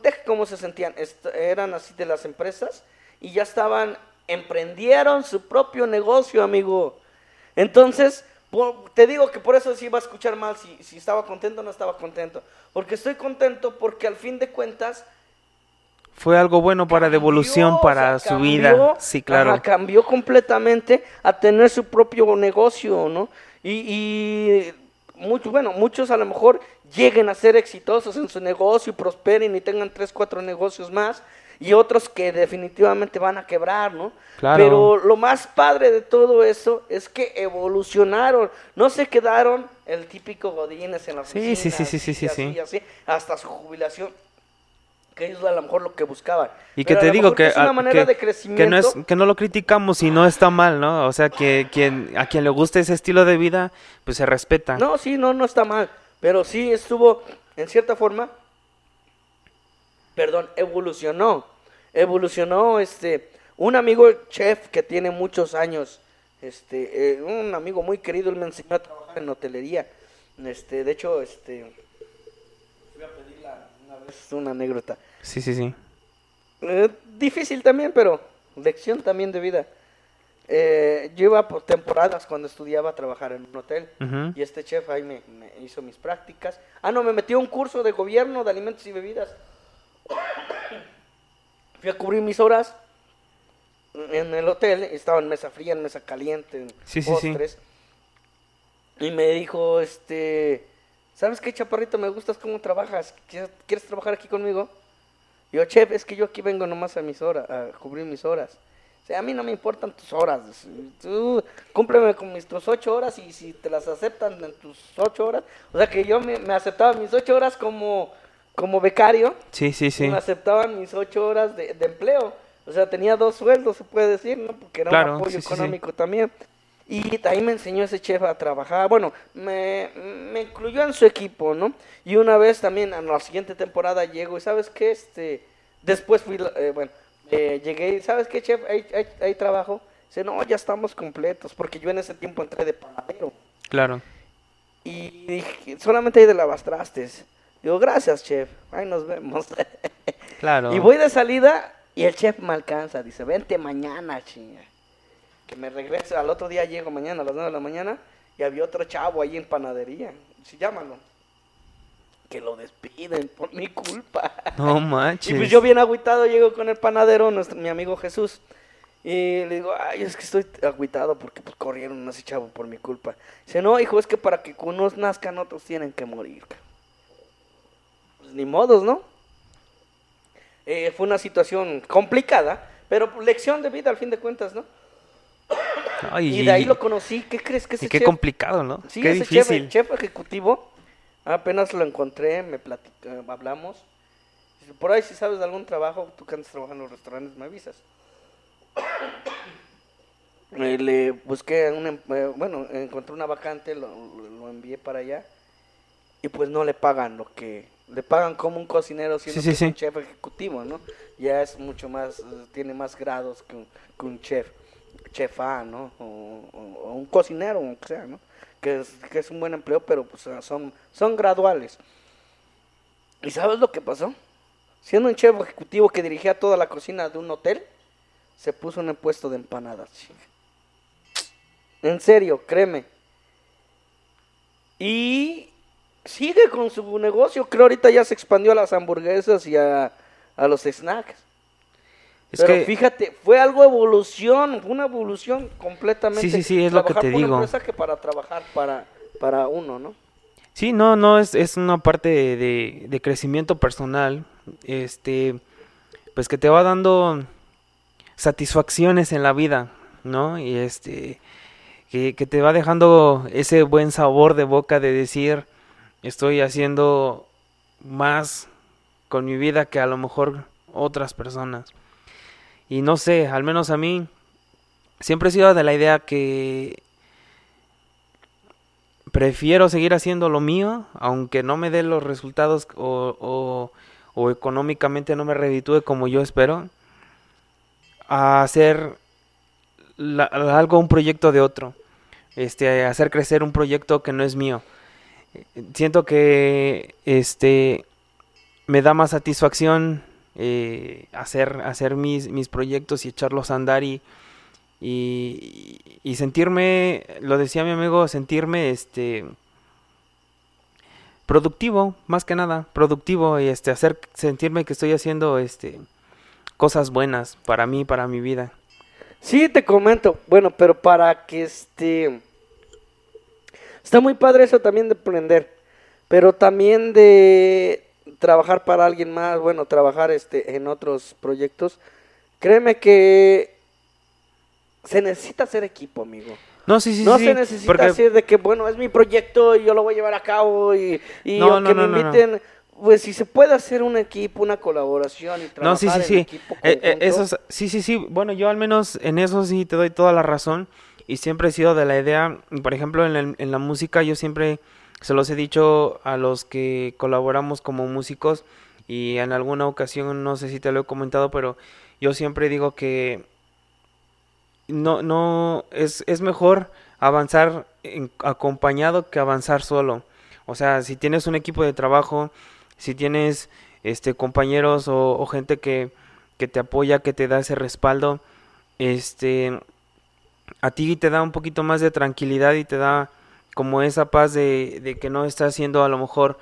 deja cómo se sentían, eran así de las empresas y ya estaban, emprendieron su propio negocio, amigo. Entonces, por- te digo que por eso sí iba a escuchar mal si, si estaba contento o no estaba contento. Porque estoy contento porque al fin de cuentas Fue algo bueno para devolución cambió, para o sea, su cambió, vida. Sí, claro. ajá, cambió completamente a tener su propio negocio, ¿no? Y, y muchos, bueno, muchos a lo mejor lleguen a ser exitosos en su negocio y prosperen y tengan tres, cuatro negocios más. Y otros que definitivamente van a quebrar, ¿no? Claro. Pero lo más padre de todo eso es que evolucionaron, no se quedaron el típico Godínez en la oficina. sí, sí, sí, sí, así, sí, así, sí. así, hasta su jubilación que es a lo mejor lo que buscaban. Y que Pero te digo que, es una manera que, de que crecimiento. no es que no lo criticamos y no está mal, ¿no? O sea, que quien a quien le guste ese estilo de vida, pues se respeta. No, sí, no, no está mal. Pero sí estuvo, en cierta forma, perdón, evolucionó. Evolucionó, este, un amigo chef que tiene muchos años, este, eh, un amigo muy querido, él me enseñó a trabajar en hotelería. Este, de hecho, este, voy a pedirle una vez una anécdota. Sí, sí, sí. Eh, difícil también, pero lección también de vida. Eh, yo iba por temporadas cuando estudiaba a trabajar en un hotel y este chef ahí me, me hizo mis prácticas. Ah, no, me metió un curso de gobierno de alimentos y bebidas. Fui a cubrir mis horas en el hotel, estaba en mesa fría, en mesa caliente, en Sí, sí, sí. postres. Y me dijo, este, ¿sabes qué, chaparrito? Me gustas cómo trabajas. ¿Quieres, trabajar aquí conmigo? Yo, chef, es que yo aquí vengo nomás a mis horas, a cubrir mis horas. O sea, a mí no me importan tus horas. Tú cúmpleme con mis tus ocho horas y si te las aceptan en tus ocho horas. O sea, que yo me, me aceptaba mis ocho horas como, como becario Sí, sí, y sí. me aceptaban mis ocho horas de, de empleo. O sea, tenía dos sueldos, se puede decir, ¿no? Porque era Claro, un apoyo sí, sí, sí. económico también. Y ahí me enseñó ese chef a trabajar. Bueno, me, me incluyó en su equipo, ¿no? Y una vez también, en la siguiente temporada llego y ¿sabes qué? Este, después fui, eh, bueno, eh, llegué y ¿sabes qué, chef? Hay, hay, hay trabajo. Dice, no, ya estamos completos, porque yo en ese tiempo entré de panadero. Claro. Y dije, solamente hay de lavastrastes. Digo, gracias, chef. Ahí nos vemos. Claro. Y voy de salida y el chef me alcanza. Dice, vente mañana, chinga. Que me regrese. Al otro día llego mañana a las 9 de la mañana y había otro chavo ahí en panadería. Sí, llámalo. que lo despiden por mi culpa. No Y manches. pues yo bien agüitado llego con el panadero, nuestro, mi amigo Jesús. Y le digo, ay, es que estoy agüitado porque pues corrieron ese chavo por mi culpa. Dice, no, hijo, es que para que unos nazcan otros tienen que morir. ca". Pues ni modos, ¿no? Eh, fue una situación complicada, pero pues, lección de vida al fin de cuentas, ¿no? Y de ahí lo conocí. ¿Qué crees que y ese qué chef- complicado, ¿no? Sí, qué ese difícil. chef, ejecutivo, apenas lo encontré, me platica, hablamos. Dice, por ahí si sabes de algún trabajo, tú que andas trabajando en los restaurantes, me avisas. Eh, le busqué, un, em- eh, bueno, encontré una vacante, lo envié para allá. Y pues no le pagan lo que... Le pagan como un cocinero, siendo Sí, sí, que es un chef ejecutivo, ¿no? Ya es mucho más, eh, tiene más grados que un, que un chef, chef A, ¿no? O, o- o un cocinero, o sea, ¿no? Que es, que es un buen empleo, pero pues son, son graduales. ¿Y sabes lo que pasó? Siendo un chef ejecutivo que dirigía toda la cocina de un hotel, se puso en el puesto de empanadas. En serio, créeme. Y sigue con su negocio. Creo ahorita ya se expandió a las hamburguesas y a, a los snacks. Es Pero que fíjate, fue algo evolución, una evolución completamente. Sí, sí, sí, es lo que trabajar te por una digo. empresa que para trabajar para, para uno, ¿no? Sí, no, no, es, es una parte de, de- de crecimiento personal, este, pues que te va dando satisfacciones en la vida, ¿no? Y este, que, que te va dejando ese buen sabor de boca de decir, estoy haciendo más con mi vida que a lo mejor otras personas. Y no sé, al menos a mí, siempre he sido de la idea que prefiero seguir haciendo lo mío, aunque no me dé los resultados o, o- económicamente no me reditúe como yo espero, a hacer algo, un proyecto de otro, este, hacer crecer un proyecto que no es mío. Siento que este me da más satisfacción eh, hacer, hacer mis, mis proyectos y echarlos a andar y, y, y sentirme, lo decía mi amigo, sentirme este productivo, más que nada, productivo y este hacer sentirme que estoy haciendo este cosas buenas para mí, para mi vida. Sí, te comento. Bueno, pero para que este... Está muy padre eso también de aprender, pero también de trabajar para alguien más, bueno, trabajar este en otros proyectos. Créeme que se necesita hacer equipo, amigo. No, sí, sí, no sí, se necesita porque- de que, bueno, es mi proyecto y yo lo voy a llevar a cabo y, y No, no, que no, me no, no. inviten. Pues si se puede hacer un equipo, una colaboración y trabajar No, sí, sí, en sí. equipo Eh, eh, conjunto. eso es- sí, sí, sí. Bueno, yo al menos en eso sí te doy toda la razón. Y siempre he sido de la idea, por ejemplo, en, el- en la música, yo siempre se los he dicho a los que colaboramos como músicos. Y en alguna ocasión, no sé si te lo he comentado, pero yo siempre digo que no, no, es, es mejor avanzar acompañado que avanzar solo. O sea, si tienes un equipo de trabajo, si tienes este compañeros o, o gente que, que te apoya, que te da ese respaldo, este a ti te da un poquito más de tranquilidad y te da como esa paz de, de que no estás siendo a lo mejor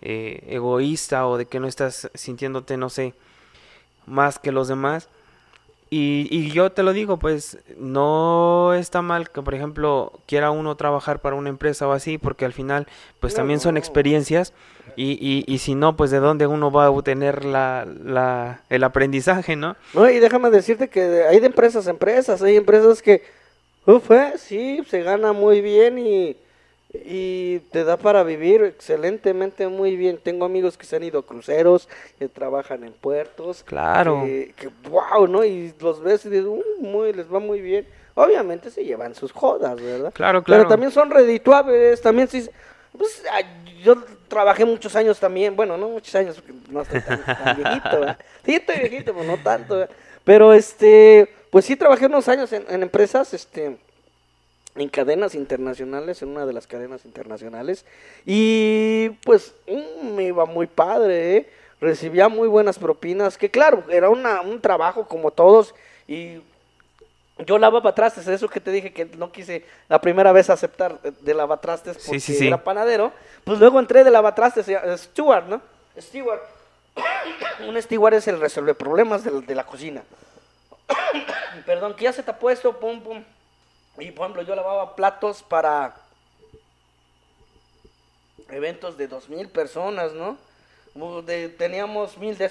eh, egoísta o de que no estás sintiéndote, no sé, más que los demás. Y, y yo te lo digo, pues no está mal que, por ejemplo, quiera uno trabajar para una empresa o así, porque al final, pues también son experiencias. Y, y, y si no, pues de dónde uno va a obtener la, la, el aprendizaje, ¿no? No, y déjame decirte que hay de empresas a empresas, hay empresas que, uf, eh, sí, se gana muy bien y, y te da para vivir excelentemente muy bien. Tengo amigos que se han ido a cruceros, que trabajan en puertos. Claro. Que, que wow, ¿no? Y los ves y dices, "Uh, muy, les va muy bien. Obviamente se llevan sus jodas, ¿verdad? Claro, claro. Pero también son redituables, también sí. Pues, yo trabajé muchos años también, bueno, no muchos años, porque no estoy tan, tan viejito, ¿verdad? Sí, estoy viejito, pero no tanto, ¿verdad? Pero, este, pues sí trabajé unos años en, en empresas, este, en cadenas internacionales, en una de las cadenas internacionales, y pues mm, me iba muy padre, ¿eh? recibía muy buenas propinas, que claro, era una, un trabajo como todos, y yo lavaba trastes, eso que te dije que no quise la primera vez aceptar de lavatrastes porque Sí, sí, sí. era panadero, pues luego entré de lavatrastes, eh, Steward, ¿no? Steward. Un steward es el resolver problemas de, de la cocina. Perdón, que ya se te ha puesto, pum, pum. Y por ejemplo, yo lavaba platos para eventos de dos mil personas, ¿no? Teníamos mil de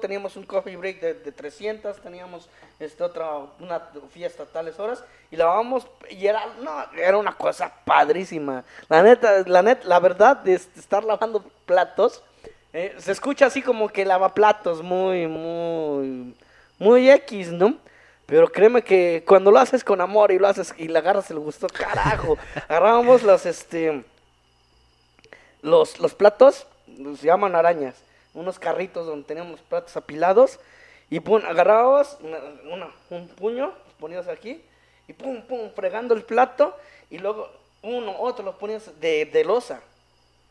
teníamos un coffee break de, de 300, teníamos este otra una fiesta tales horas y lavábamos y era no, era una cosa padrísima. La neta, la net, la verdad de est- estar lavando platos eh, se escucha así como que lava platos muy muy muy X, ¿no? Pero créeme que cuando lo haces con amor y lo haces y le agarras el gusto, carajo. Agarrábamos los este los, los platos, se llaman arañas, unos carritos donde teníamos platos apilados y pum, agarrábamos una- una- un puño, ponías aquí y pum, pum, fregando el plato y luego uno, otro los ponías de, de losa,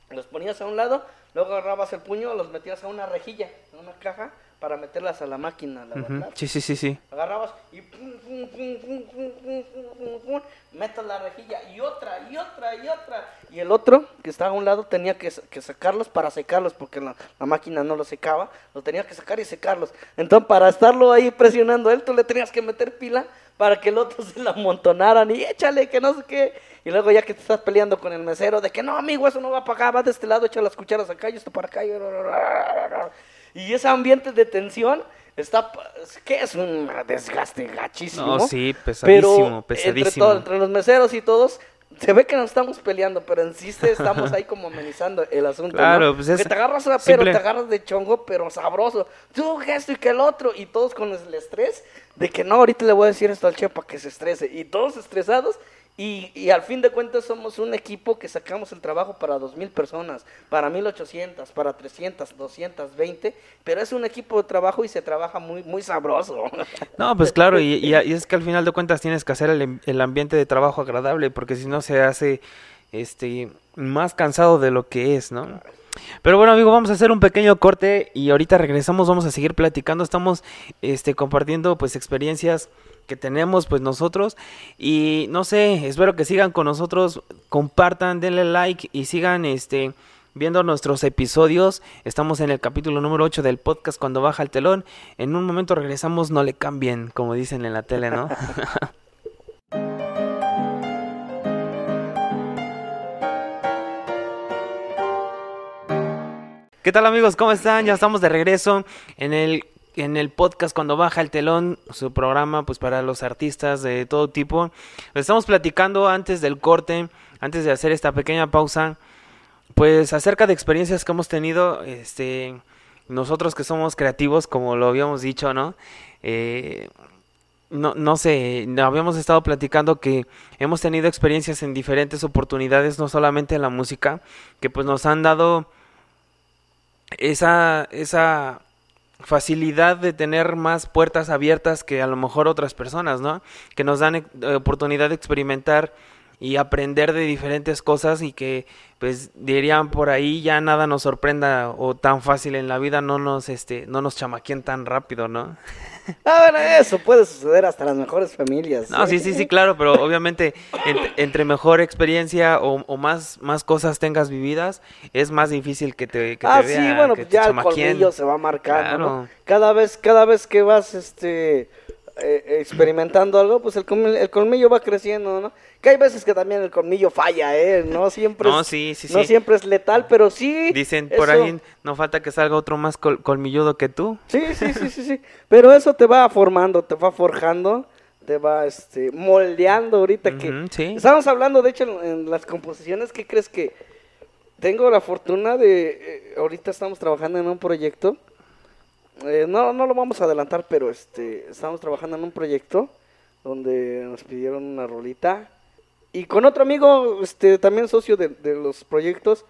los ponías a un lado, luego agarrabas el puño, los metías a una rejilla, a una caja para meterlas a la máquina, la Ujú. lavaplatos. Sí, sí, sí, sí. Agarrabas y pum, pum, pum, pum, pum, pum, pum, pum, pum, metas la rejilla y otra, y otra, y otra. Y el otro, que estaba a un lado, tenía que, que sacarlos para secarlos, porque la, la máquina no los secaba. Los tenía que sacar y secarlos. Entonces, para estarlo ahí presionando a él, tú le tenías que meter pila para que el otro se la amontonaran y échale, que no sé qué. Y luego ya que te estás peleando con el mesero, de que no, amigo, eso no va para acá, va de este lado, echa las cucharas acá y esto para acá. Y, y ese ambiente de tensión está, que es un desgaste gachísimo. No, sí, Pero pesadísimo, entre, pesadísimo. todo- entre los meseros y todos, se ve que nos estamos peleando, pero en sí estamos ahí como amenizando el asunto. Claro, ¿no? pues es Que te agarras a simple. pero te agarras de chongo, pero sabroso. Tú, esto y que el otro, y todos con el estrés de que no, ahorita le voy a decir esto al chef para que se estrese. Y todos estresados. Y, y al fin de cuentas somos un equipo que sacamos el trabajo para dos mil personas, para 1800, para 300, 220, pero es un equipo de trabajo y se trabaja muy muy sabroso. No, pues claro, y, y- y es que al final de cuentas tienes que hacer el, el ambiente de trabajo agradable, porque si no se hace este más cansado de lo que es, ¿no? Pero bueno, amigo, vamos a hacer un pequeño corte y ahorita regresamos, vamos a seguir platicando, estamos este compartiendo pues experiencias que tenemos pues nosotros y no sé, espero que sigan con nosotros, compartan, denle like y sigan este viendo nuestros episodios. Estamos en el capítulo número 8 del podcast cuando baja el telón. En un momento regresamos, no le cambien, como dicen en la tele, ¿no? ¿Qué tal amigos? ¿Cómo están? Ya estamos de regreso en el en el podcast cuando baja el telón, su programa pues para los artistas de todo tipo. Lo estamos platicando antes del corte, antes de hacer esta pequeña pausa, pues acerca de experiencias que hemos tenido, este, nosotros que somos creativos, como lo habíamos dicho, ¿no? Eh, no, no sé, habíamos estado platicando que hemos tenido experiencias en diferentes oportunidades, no solamente en la música, que pues nos han dado esa, esa facilidad de tener más puertas abiertas que a lo mejor otras personas, ¿no? Que nos dan eh, oportunidad de experimentar y aprender de diferentes cosas y que pues dirían por ahí ya nada nos sorprenda o tan fácil en la vida no nos este no nos chamaquien tan rápido, ¿no? Ah, bueno, eso puede suceder hasta las mejores familias. No, sí, sí, sí, claro, pero obviamente ent- entre mejor experiencia o, o más, más cosas tengas vividas, es más difícil que te, que ah, te sí, vean, bueno, que pues te ya el colmillo se va marcando, Claro. ¿no? Cada vez, cada vez que vas, este, eh, experimentando algo, pues el colmillo, el colmillo va creciendo, ¿no? Que hay veces que también el colmillo falla, ¿eh? No siempre, No, es, sí, sí, no sí. siempre es letal, pero sí. Dicen por eso- ahí, no falta que salga otro más col- colmilludo que tú. Sí, sí, sí, sí, sí. Pero eso te va formando, te va forjando, te va, este, moldeando ahorita que... Sí. Estábamos hablando, de hecho, en, en las composiciones, ¿qué crees que...? Tengo la fortuna de... eh, ahorita estamos trabajando en un proyecto. Eh, no, no lo vamos a adelantar, pero este, estamos trabajando en un proyecto donde nos pidieron una rolita. Y con otro amigo, este, también socio de, de los proyectos,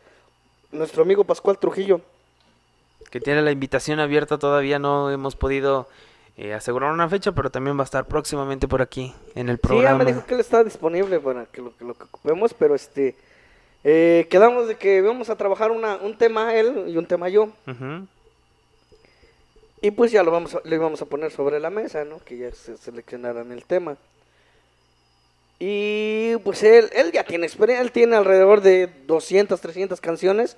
nuestro amigo Pascual Trujillo. Que tiene la invitación abierta, todavía no hemos podido eh, asegurar una fecha, pero también va a estar próximamente por aquí en el Sí, ya programa. me dijo que él está disponible para que lo que, lo que ocupemos, pero este eh, quedamos de que vamos a trabajar una, un tema él y un tema yo. Ujú. Y pues ya lo vamos a, le vamos a poner sobre la mesa, ¿no? Que ya se seleccionaran el tema. Y pues él, él ya tiene experiencia, él tiene alrededor de 200, 300 canciones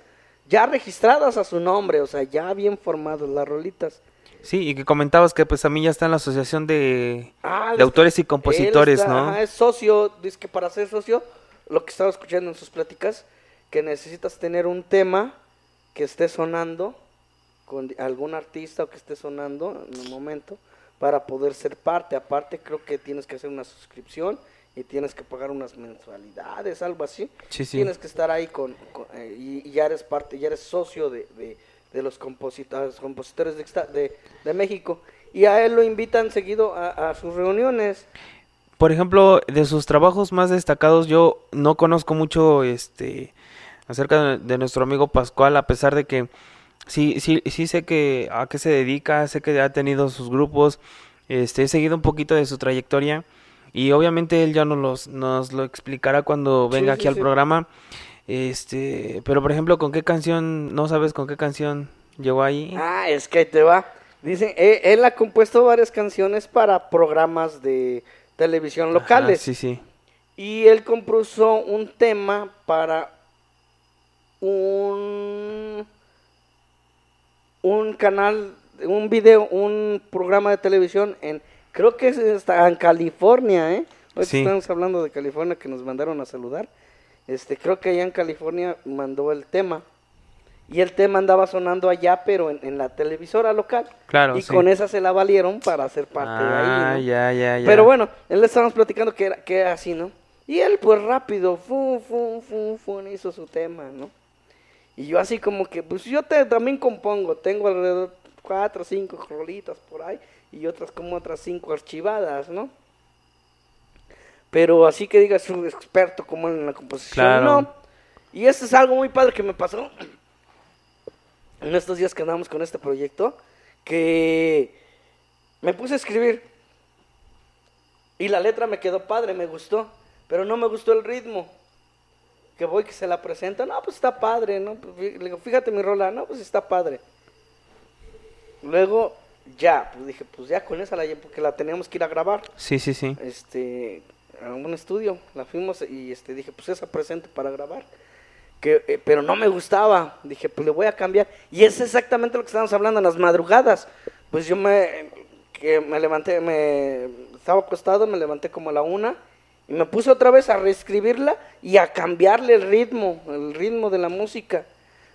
ya registradas a su nombre, o sea, ya bien formadas las rolitas. Sí, y que comentabas que pues a mí ya está en la asociación de, Ah, de autores y compositores, está- ¿no? ajá, es socio, dice que para ser socio, lo que estaba escuchando en sus pláticas, que necesitas tener un tema que esté sonando con algún artista o que esté sonando en un momento para poder ser parte. Aparte, creo que tienes que hacer una suscripción y tienes que pagar unas mensualidades, algo así. Sí, sí. Tienes que estar ahí con, con- eh, y, y ya eres parte, ya eres socio de, de- de los compositores, compositores de, de, de México. Y a él lo invitan seguido a, a sus reuniones. Por ejemplo, de sus trabajos más destacados, yo no conozco mucho este acerca de, de nuestro amigo Pascual, a pesar de que sí, sí, sí sé que a qué se dedica, sé que ha tenido sus grupos, este, he seguido un poquito de su trayectoria y obviamente él ya nos, los, nos lo explicará cuando venga sí, aquí al sí. programa. Este, pero por ejemplo, ¿con qué canción, no sabes con qué canción llegó ahí? Ah, es que te va. Dicen, eh, él ha compuesto varias canciones para programas de televisión Ajá, locales. sí, sí. Y él compuso un tema para un un canal, un video, un programa de televisión en creo que es está en California, ¿eh? Hoy Sí. estamos hablando de California que nos mandaron a saludar. Este, creo que allá en California mandó el tema. Y el tema andaba sonando allá, pero en, en la televisora local. Claro, y sí. con esa se la valieron para ser parte de Ah, ahí. ¿no? ya, ya, ya. Pero bueno, él le estábamos platicando que era, que era así, ¿no? Y él pues rápido, fum, fum, fum, fum, hizo su tema, ¿no? Y yo así como que, pues yo te, también compongo, tengo alrededor cuatro o cinco rolitas por ahí y otras como otras cinco archivadas, ¿no? Pero así que digas un experto como en la composición, Claro. no. Y eso es algo muy padre que me pasó en estos días que andamos con este proyecto, que me puse a escribir y la letra me quedó padre, me gustó, pero no me gustó el ritmo. Que voy que se la presenta, no, pues está padre, ¿no? Pues, le digo, fíjate mi rola, no, pues está padre. Luego, ya, pues dije, pues ya con esa la porque la teníamos que ir a grabar, Sí, sí, sí. este, a un estudio, la fuimos y este dije, pues esa presente para grabar. Que, eh, pero no me gustaba, dije, pues le voy a cambiar. Y es exactamente lo que estábamos hablando en las madrugadas. Pues yo me, que me levanté, me estaba acostado, me levanté como a la una y me puse otra vez a reescribirla y a cambiarle el ritmo, el ritmo de la música,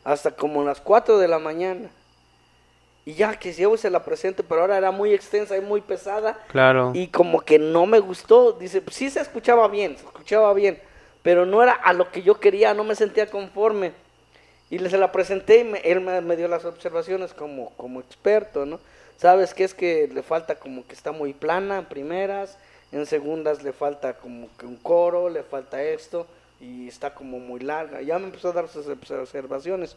hasta como las 4 de la mañana. Y ya que yo se la presente, pero ahora era muy extensa y muy pesada. Claro. Y como que no me gustó, dice, pues sí se escuchaba bien, se escuchaba bien, pero no era a lo que yo quería, no me sentía conforme. Y le se la presenté y me- él me, me dio las observaciones como, como experto, ¿no? Sabes que es que le falta como que está muy plana en primeras, en segundas le falta como que un coro, le falta esto y está como muy larga. Ya me empezó a dar sus obs- observaciones.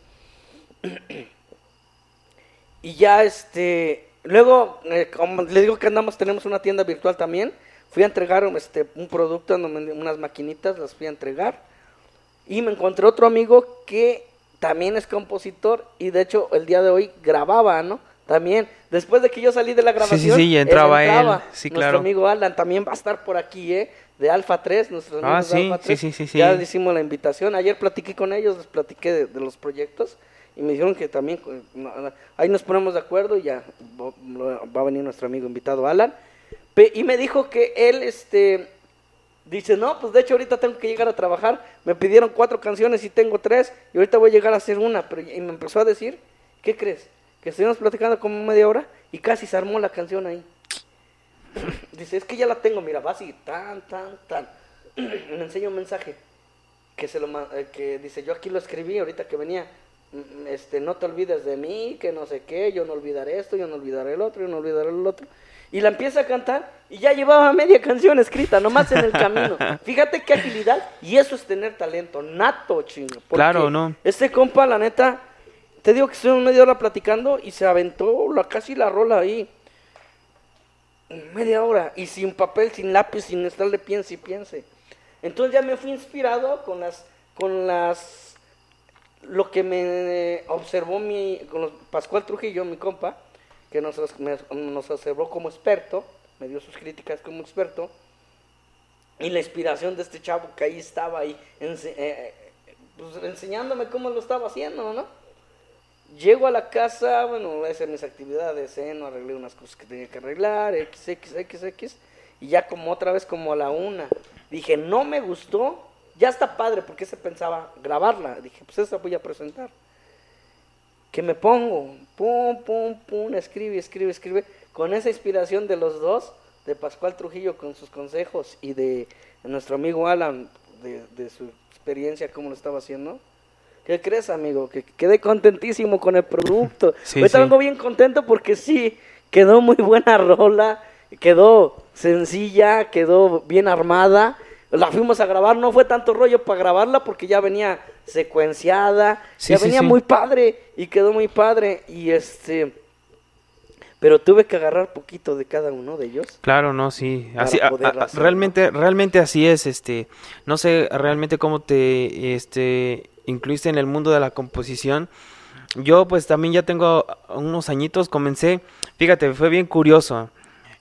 Y ya este, luego, eh, como le digo que andamos, tenemos una tienda virtual también. Fui a entregar este, un producto, unas maquinitas, las fui a entregar. Y me encontré otro amigo que también es compositor y de hecho el día de hoy grababa, ¿no? También, después de que yo salí de la Sí, sí, grabación, sí, y entraba él. Sí, Nuestro claro. amigo Alan también va a estar por aquí, ¿eh? De Alfa 3, nuestros Ah, amigos de sí, Alfa sí, 3. sí, sí, sí. Ya les hicimos la invitación. Ayer platiqué con ellos, les platiqué de, de los proyectos y me dijeron que también, ahí nos ponemos de acuerdo y ya va, a venir nuestro amigo invitado Alan. Y me dijo que él, este, dice, no, pues de hecho ahorita tengo que llegar a trabajar. Me pidieron cuatro canciones y tengo tres y ahorita voy a llegar a hacer una. Pero, y me empezó a decir, ¿qué crees? Que estuvimos platicando como media hora y casi se armó la canción ahí. Dice, es que ya la tengo, mira, va así, tan, tan, tan. Me enseña un mensaje que se lo eh, que dice, yo aquí lo escribí ahorita que venía. mm, Este, no te olvides de mí, que no sé qué, yo no olvidaré esto, yo no olvidaré el otro, yo no olvidaré el otro. Y la empieza a cantar y ya llevaba media canción escrita, nomás en el camino. Fíjate qué agilidad y eso es tener talento, nato, chingo. Claro, ¿no? Este compa, la neta, te digo que estuvimos media hora platicando y se aventó la, casi la rola ahí. Media hora y sin papel, sin lápiz, sin estarle piense y piense. Entonces ya me fui inspirado con las, con las, lo que me observó mi, con los- Pascual Trujillo, mi compa, que nos, me- nos observó como experto, me dio sus críticas como experto. Y la inspiración de este chavo que ahí estaba ahí, eh, eh, pues, enseñándome cómo lo estaba haciendo, ¿no? Llego a la casa, bueno, hacer mis actividades, ¿eh? No arreglé unas cosas que tenía que arreglar, X, X, X, X. Y ya como otra vez como a la una. Dije, no me gustó, ya está padre, porque se pensaba grabarla. Dije, pues esa voy a presentar. Que me pongo, pum, pum, pum, escribe, escribe, escribe. Con esa inspiración de los dos, de Pascual Trujillo con sus consejos y de nuestro amigo Alan, de, de su experiencia, cómo lo estaba haciendo. ¿Qué crees, amigo? Que quedé contentísimo con el producto. Sí, Ahorita sí. vengo bien contento porque sí, quedó muy buena rola, quedó sencilla, quedó bien armada. La fuimos a grabar, no fue tanto rollo para grabarla porque ya venía secuenciada, Sí, ya venía muy padre y quedó muy padre y este pero tuve que agarrar poquito de cada uno de ellos. Claro, no, sí. Así, a- realmente, realmente así es, este, no sé realmente cómo te, este, incluiste en el mundo de la composición. Yo, pues, también ya tengo unos añitos, comencé, fíjate, fue bien curioso.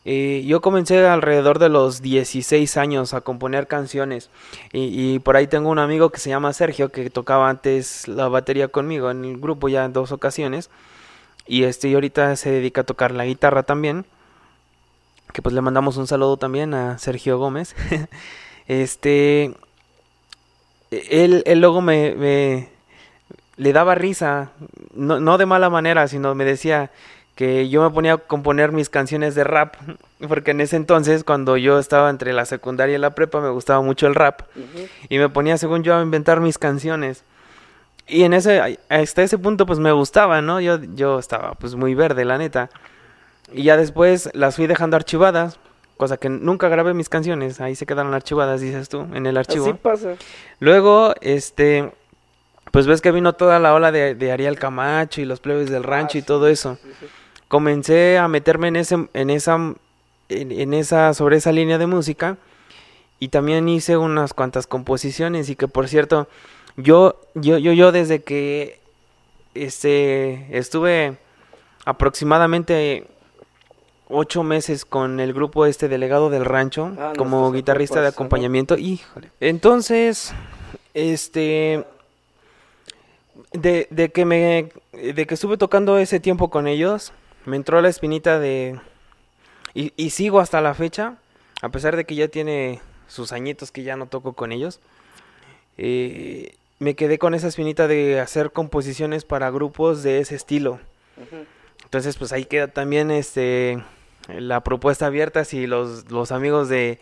Eh, yo comencé alrededor de los 16 años a componer canciones y, y por ahí tengo un amigo que se llama Sergio que tocaba antes la batería conmigo en el grupo ya en dos ocasiones y este y ahorita se dedica a tocar la guitarra también que pues le mandamos un saludo también a Sergio Gómez. este, él, él luego me, me- le daba risa, no, no de mala manera, sino me decía que yo me ponía a componer mis canciones de rap, porque en ese entonces, cuando yo estaba entre la secundaria y la prepa, me gustaba mucho el rap, y me ponía, según yo, a inventar mis canciones. Y en ese, hasta ese punto, pues me gustaba, ¿no? Yo, yo estaba, pues, muy verde, la neta. Y ya después las fui dejando archivadas, cosa que nunca grabé mis canciones, ahí se quedaron archivadas, dices tú, en el archivo. Así pasa. Luego, este, pues ves que vino toda la ola de, de Ariel Camacho y los plebes del rancho Ah, y todo eso. Sí, sí. Comencé a meterme en ese, en esa, en, en esa, sobre esa línea de música y también hice unas cuantas composiciones y que por cierto, yo, yo, yo, yo desde que, este, estuve aproximadamente ocho meses con el grupo este delegado del rancho Ah, no, como pues, ¿qué guitarrista de no? acompañamiento. Híjole. Entonces, este, de, de que me, de que estuve tocando ese tiempo con ellos, me entró la espinita de, y, y sigo hasta la fecha, a pesar de que ya tiene sus añitos que ya no toco con ellos. eh, me quedé con esa espinita de hacer composiciones para grupos de ese estilo. Entonces, pues ahí queda también este la propuesta abierta si los, los amigos de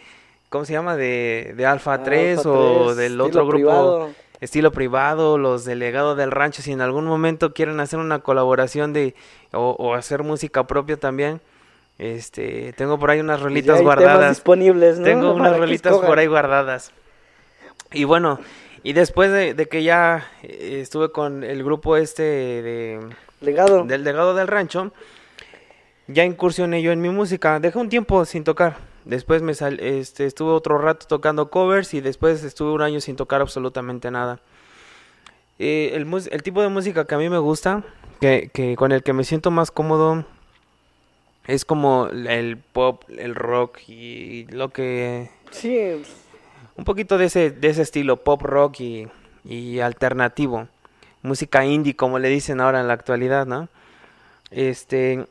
¿cómo se llama? de, de Alfa Ah, 3 Alfa o 3, del otro grupo privado. estilo privado, los delegados del rancho, si en algún momento quieren hacer una colaboración de o, o hacer música propia también, este, tengo por ahí unas rolitas guardadas. disponibles, ¿no? Tengo unas rolitas por ahí guardadas. Y bueno, y después de, de que ya eh, estuve con el grupo este de, Legado. del legado del rancho, ya incursioné yo en mi música. Dejé un tiempo sin tocar. Después me sal, este, estuve otro rato tocando covers y después estuve un año sin tocar absolutamente nada. Eh, el, tipo de música que a mí me gusta, que, que con el que me siento más cómodo, es como el pop, el rock y lo que Sí, un poquito de ese, de ese estilo, pop rock y, y alternativo. Música indie, como le dicen ahora en la actualidad, ¿no? Este,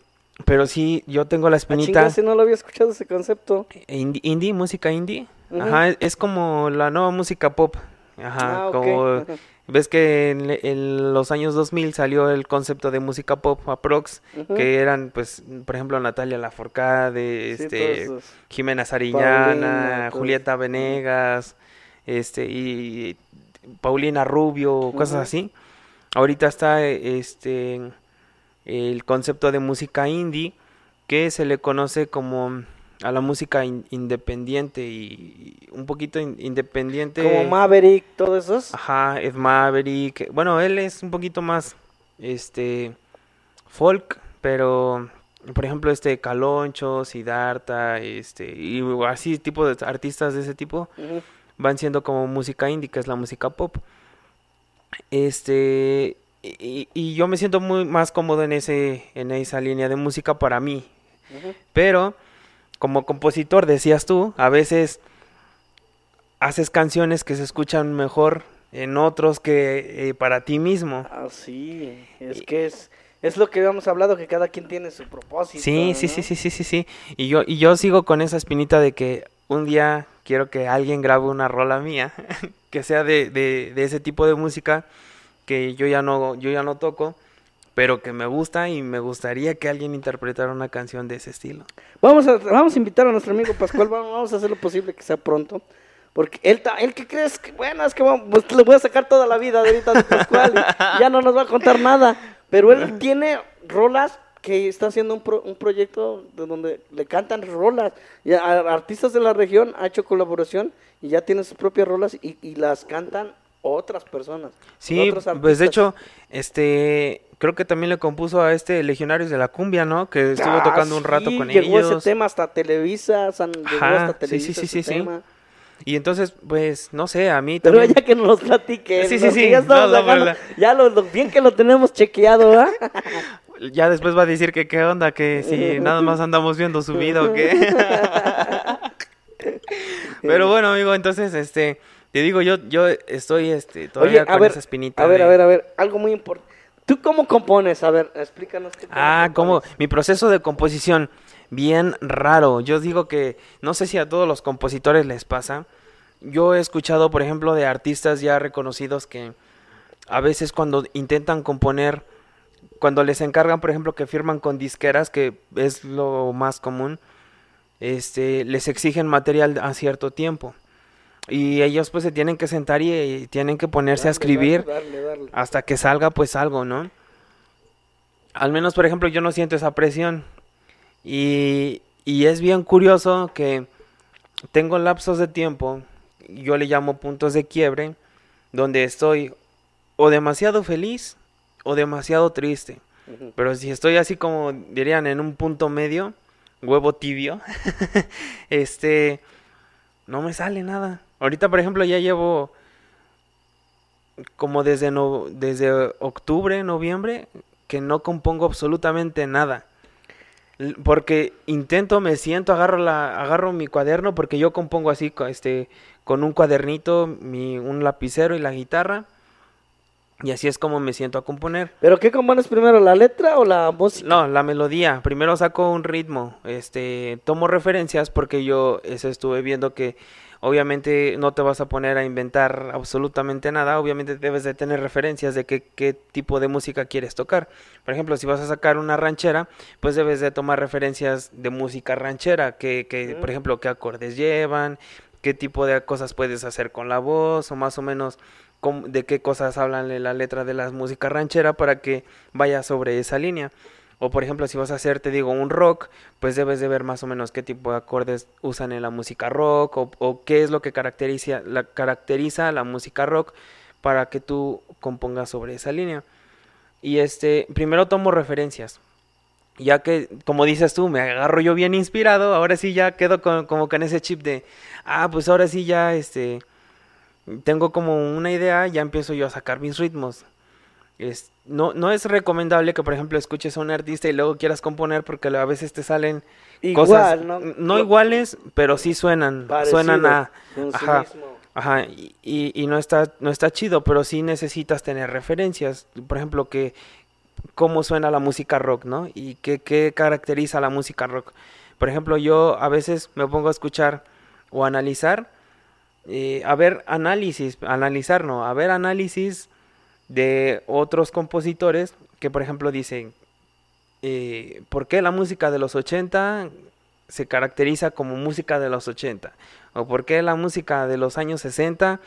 pero sí, yo tengo la a espinita. chingarse, no lo había escuchado ese concepto. Indie, indie, música indie. Ajá, es, es como la nueva música pop. Ajá, Ah, como ves que en, en los años 2000 salió el concepto de música pop aprox, Ujú. que eran pues, por ejemplo, Natalia Lafourcade, Sí, este. Jimena Sariñana, Paulina, Julieta. Venegas, este y Paulina Rubio, cosas así. Ahorita está este el concepto de música indie que se le conoce como a la música in- independiente y, y un poquito in- independiente. Como Maverick, todos esos. Ajá, Ed Maverick. Bueno, él es un poquito más este folk, pero por ejemplo, este Caloncho, Siddhartha, este y así tipo de artistas de ese tipo van siendo como música indie, que es la música pop. Este y, y yo me siento muy más cómodo en ese en esa línea de música para mí, pero como compositor decías tú, a veces haces canciones que se escuchan mejor en otros que eh, para ti mismo. Ah, sí, es que es, es lo que habíamos hablado, que cada quien tiene su propósito. Sí, sí, sí, sí, sí, sí, sí. Y yo, y yo sigo con esa espinita de que un día quiero que alguien grabe una rola mía, que sea de, de, de ese tipo de música que yo ya no, yo ya no toco, pero que me gusta y me gustaría que alguien interpretara una canción de ese estilo. Vamos a, vamos a invitar a nuestro amigo Pascual, vamos, a hacer lo posible que sea pronto. Porque él, él que crees que, bueno, es que vamos, pues, le voy a sacar toda la vida de ahorita de Pascual y ya no nos va a contar nada. Pero él tiene rolas que está haciendo un, pro- un proyecto de donde le cantan rolas. Y a, a artistas de la región ha hecho colaboración y ya tiene sus propias rolas y, y las cantan otras personas. Sí, otros pues de hecho, este, creo que también le compuso a este Legionarios de la Cumbia, ¿no? Que estuvo Ah, tocando un rato con llegó ellos. ese tema hasta Televisa, San, llegó Ajá, hasta sí, Televisa sí, sí, ese sí. tema. Y entonces, pues, no sé, a mí Pero también. ya que nos los platique, Sí, sí, sí, ya estamos no, no, sacando- ya lo, lo bien que lo tenemos chequeado, ¿verdad? Ya después va a decir que qué onda, que si nada más andamos viendo su vida o qué. Pero bueno, amigo, entonces, este, te digo, yo, yo estoy, este, todavía Oye, con ver, esa espinita. a ver, de- a ver, a ver, algo muy importante. ¿Tú cómo compones? A ver, explícanos. qué Ah, compones. mi proceso de composición, bien raro. Yo digo que, no sé si a todos los compositores les pasa. Yo he escuchado, por ejemplo, de artistas ya reconocidos que a veces cuando intentan componer, cuando les encargan, por ejemplo, que firman con disqueras, que es lo más común, este, les exigen material a cierto tiempo. Y ellos pues se tienen que sentar y, y tienen que ponerse a escribir darle, darle, darle. hasta que salga pues algo, ¿no? Al menos, por ejemplo, yo no siento esa presión. Y, y es bien curioso que tengo lapsos de tiempo, yo le llamo puntos de quiebre, donde estoy o demasiado feliz o demasiado triste. Pero si estoy así como dirían en un punto medio, huevo tibio, este, no me sale nada. Ahorita, por ejemplo, ya llevo como desde, no, desde octubre, noviembre, que no compongo absolutamente nada. Porque intento, me siento, agarro la, agarro mi cuaderno, porque yo compongo así, este, con un cuadernito, mi, un lapicero y la guitarra, y así es como me siento a componer. ¿Pero qué compones primero, la letra o la música? No, la melodía. Primero saco un ritmo. Este, tomo referencias porque yo eso estuve viendo que obviamente no te vas a poner a inventar absolutamente nada. Obviamente debes de tener referencias de qué, qué tipo de música quieres tocar. Por ejemplo, si vas a sacar una ranchera, pues debes de tomar referencias de música ranchera. Que, que por ejemplo, qué acordes llevan, qué tipo de cosas puedes hacer con la voz o más o menos de qué cosas hablan la letra de la música ranchera para que vaya sobre esa línea. O por ejemplo, si vas a hacer, te digo, un rock, pues debes de ver más o menos qué tipo de acordes usan en la música rock o, o qué es lo que caracteriza la, caracteriza la música rock para que tú compongas sobre esa línea. Y este, primero tomo referencias. Ya que, como dices tú, me agarro yo bien inspirado, ahora sí ya quedo con, como con ese chip de, ah, pues ahora sí ya, este, tengo como una idea, ya empiezo yo a sacar mis ritmos. Es, no, no es recomendable que, por ejemplo, escuches a un artista y luego quieras componer porque a veces te salen Igual, cosas ¿no? no iguales, pero sí suenan, suenan a, ajá, ajá, y, y- y no está, no está chido, pero sí necesitas tener referencias, por ejemplo, que cómo suena la música rock, ¿no? Y qué, qué caracteriza la música rock. Por ejemplo, yo a veces me pongo a escuchar o analizar, eh, a ver análisis, analizar, no, a ver análisis de otros compositores que, por ejemplo, dicen, eh, ¿por qué la música de los 80 se caracteriza como música de los 80? ¿O por qué la música de los años 60,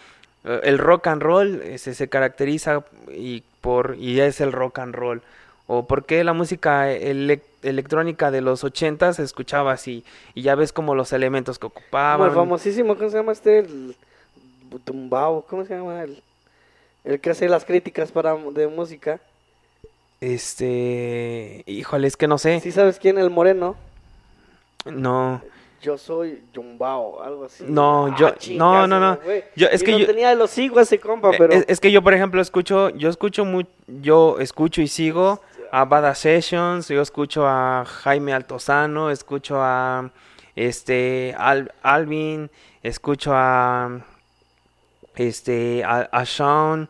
eh, el rock and roll se, se caracteriza y, por, y es el rock and roll? ¿O por qué la música ele- electrónica de los 80 se escuchaba así? Y ya ves como los elementos que ocupaban. el famosísimo, ¿cómo se llama este? El Tumbao, ¿cómo se llama? El, el que hace las críticas para de música. Este, híjole, es que no sé. ¿Sí sabes quién? El moreno. No. Yo soy Jumbao, algo así. No, yo- chinga, no, no, no. Yo- es Y que lo yo- tenía de los sigo ese compa, pero... Eh, Es, es que yo, por ejemplo, escucho, yo escucho muy, yo escucho y sigo a Bada Sessions, yo escucho a Jaime Altozano, escucho a este Al- Alvin, escucho a este, a, a Sean,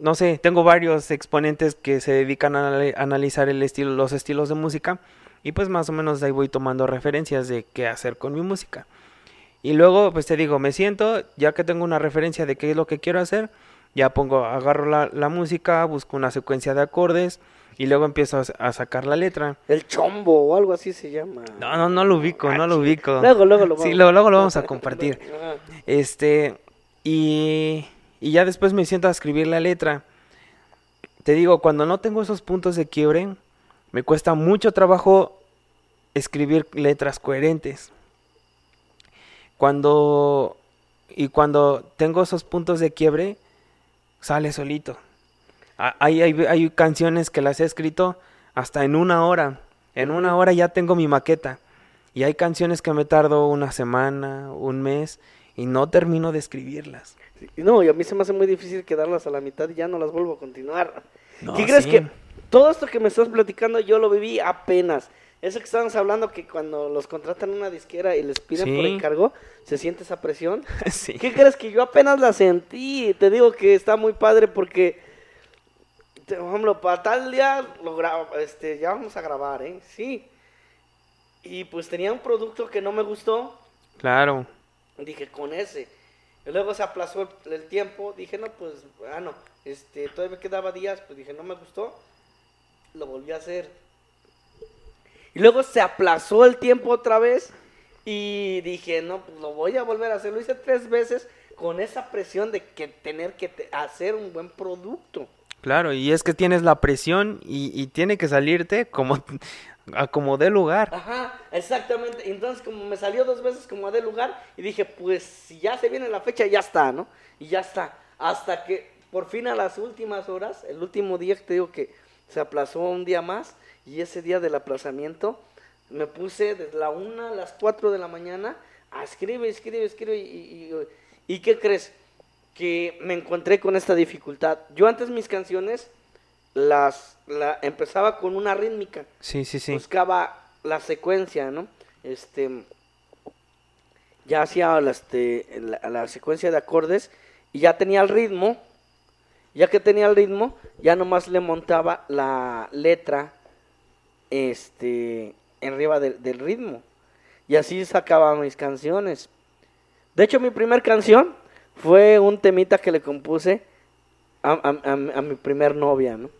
no sé, tengo varios exponentes que se dedican a anali- analizar el estilo, los estilos de música y pues más o menos de ahí voy tomando referencias de qué hacer con mi música. Y luego, pues te digo, me siento, ya que tengo una referencia de qué es lo que quiero hacer, ya pongo, agarro la, la música, busco una secuencia de acordes y luego empiezo a, a sacar la letra. El chombo o algo así se llama. No, no, no lo ubico, no lo ubico. Luego, luego lo Sí, vamos- luego, luego lo vamos a compartir. Este, y, y ya después me siento a escribir la letra. Te digo, cuando no tengo esos puntos de quiebre, me cuesta mucho trabajo escribir letras coherentes. Cuando, y cuando tengo esos puntos de quiebre, sale solito. Hay, hay, hay canciones que las he escrito hasta en una hora. En una hora ya tengo mi maqueta. Y hay canciones que me tardo una semana, un mes, y no termino de escribirlas. No, y a mí se me hace muy difícil quedarlas a la mitad y ya no las vuelvo a continuar. No, ¿Qué crees sí. que todo esto que me estás platicando yo lo viví apenas? Eso que estábamos hablando que cuando los contratan una disquera y les piden por Sí. encargo, se siente esa presión. sí. ¿Qué crees que yo apenas la sentí? Te digo que está muy padre porque, por ejemplo, para tal día lo gra- este, ya vamos a grabar, ¿eh? Sí. Y pues tenía un producto que no me gustó, Claro. Dije con ese. Y luego se aplazó el, tiempo, dije no, pues, ah, no, este, todavía me quedaba días, pues dije no me gustó, lo volví a hacer. Y luego se aplazó el tiempo otra vez y dije no, pues lo voy a volver a hacer. Lo hice tres veces con esa presión de que tener que hacer un buen producto. Claro, y es que tienes la presión y tiene que salirte como como dé lugar. Ajá, exactamente. Entonces, como me salió dos veces como de lugar, y dije, pues si ya se viene la fecha, ya está, ¿no? Y ya está. Hasta que por fin a las últimas horas, el último día que te digo que se aplazó un día más, y ese día del aplazamiento, me puse desde la una a las 4 de la mañana a escribir, escribir. Y, y, y- ¿y qué crees? Que me encontré con esta dificultad. Yo antes mis canciones las la, empezaba con una rítmica Sí, sí, sí. buscaba la secuencia, ¿no? Este, ya hacía la, este, la, la secuencia de acordes y ya tenía el ritmo. Ya que tenía el ritmo, ya nomás le montaba la letra, este, arriba del- del ritmo. Y así sacaba mis canciones. De hecho, mi primer canción fue un temita que le compuse a, a- a- a mi primer novia, ¿no?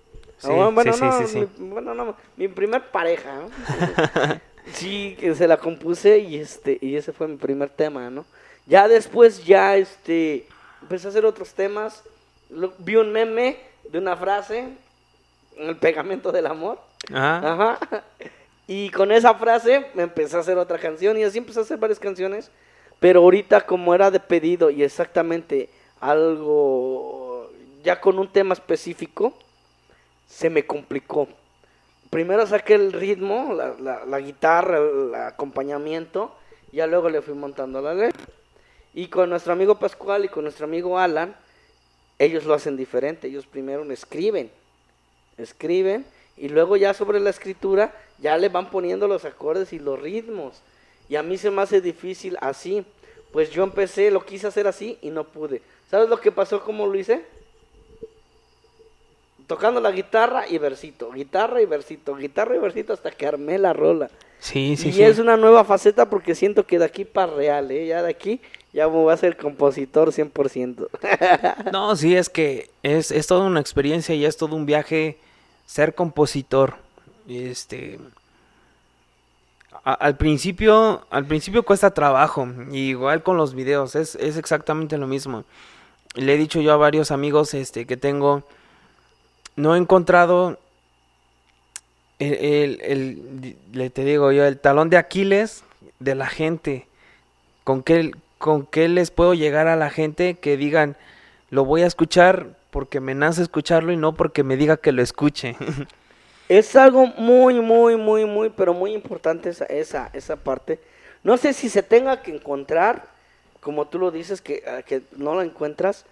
Sí, Ah, bueno, sí, no, sí, sí. Mi, bueno, no, mi primer pareja, ¿no? sí, que se la compuse y este y ese fue mi primer tema, ¿no? Ya después ya este empecé a hacer otros temas. Lo- vi un meme de una frase, el pegamento del amor. Ajá. Ajá. Y con esa frase me empecé a hacer otra canción y así empecé a hacer varias canciones. Pero ahorita como era de pedido y exactamente algo ya con un tema específico, se me complicó. Primero saqué el ritmo, la, la- guitarra, el acompañamiento, ya luego le fui montando la letra. Y con nuestro amigo Pascual y con nuestro amigo Alan, ellos lo hacen diferente. Ellos primero escriben, escriben, y luego ya sobre la escritura ya le van poniendo los acordes y los ritmos. Y a mí se me hace difícil así. Pues yo empecé, lo quise hacer así y no pude. ¿Sabes lo que pasó? ¿Cómo lo hice? Tocando la guitarra y versito, guitarra y versito, guitarra y versito hasta que armé la rola. Sí, sí, y sí. es una nueva faceta porque siento que de aquí para real, ¿eh? Ya de aquí ya me voy a ser compositor 100%. No, sí, es que es, es toda una experiencia y es todo un viaje ser compositor. Este a- al principio, al principio cuesta trabajo, igual con los videos, es, es exactamente lo mismo. Le he dicho yo a varios amigos este que tengo, no he encontrado el, el- te digo yo, el talón de Aquiles de la gente. ¿Con qué, ¿Con qué les puedo llegar a la gente que digan, lo voy a escuchar porque me nace escucharlo y no porque me diga que lo escuche? Es algo muy, muy, muy, muy, pero muy importante esa, esa, esa parte. No sé si se tenga que encontrar, como tú lo dices, que, ah, que no lo encuentras,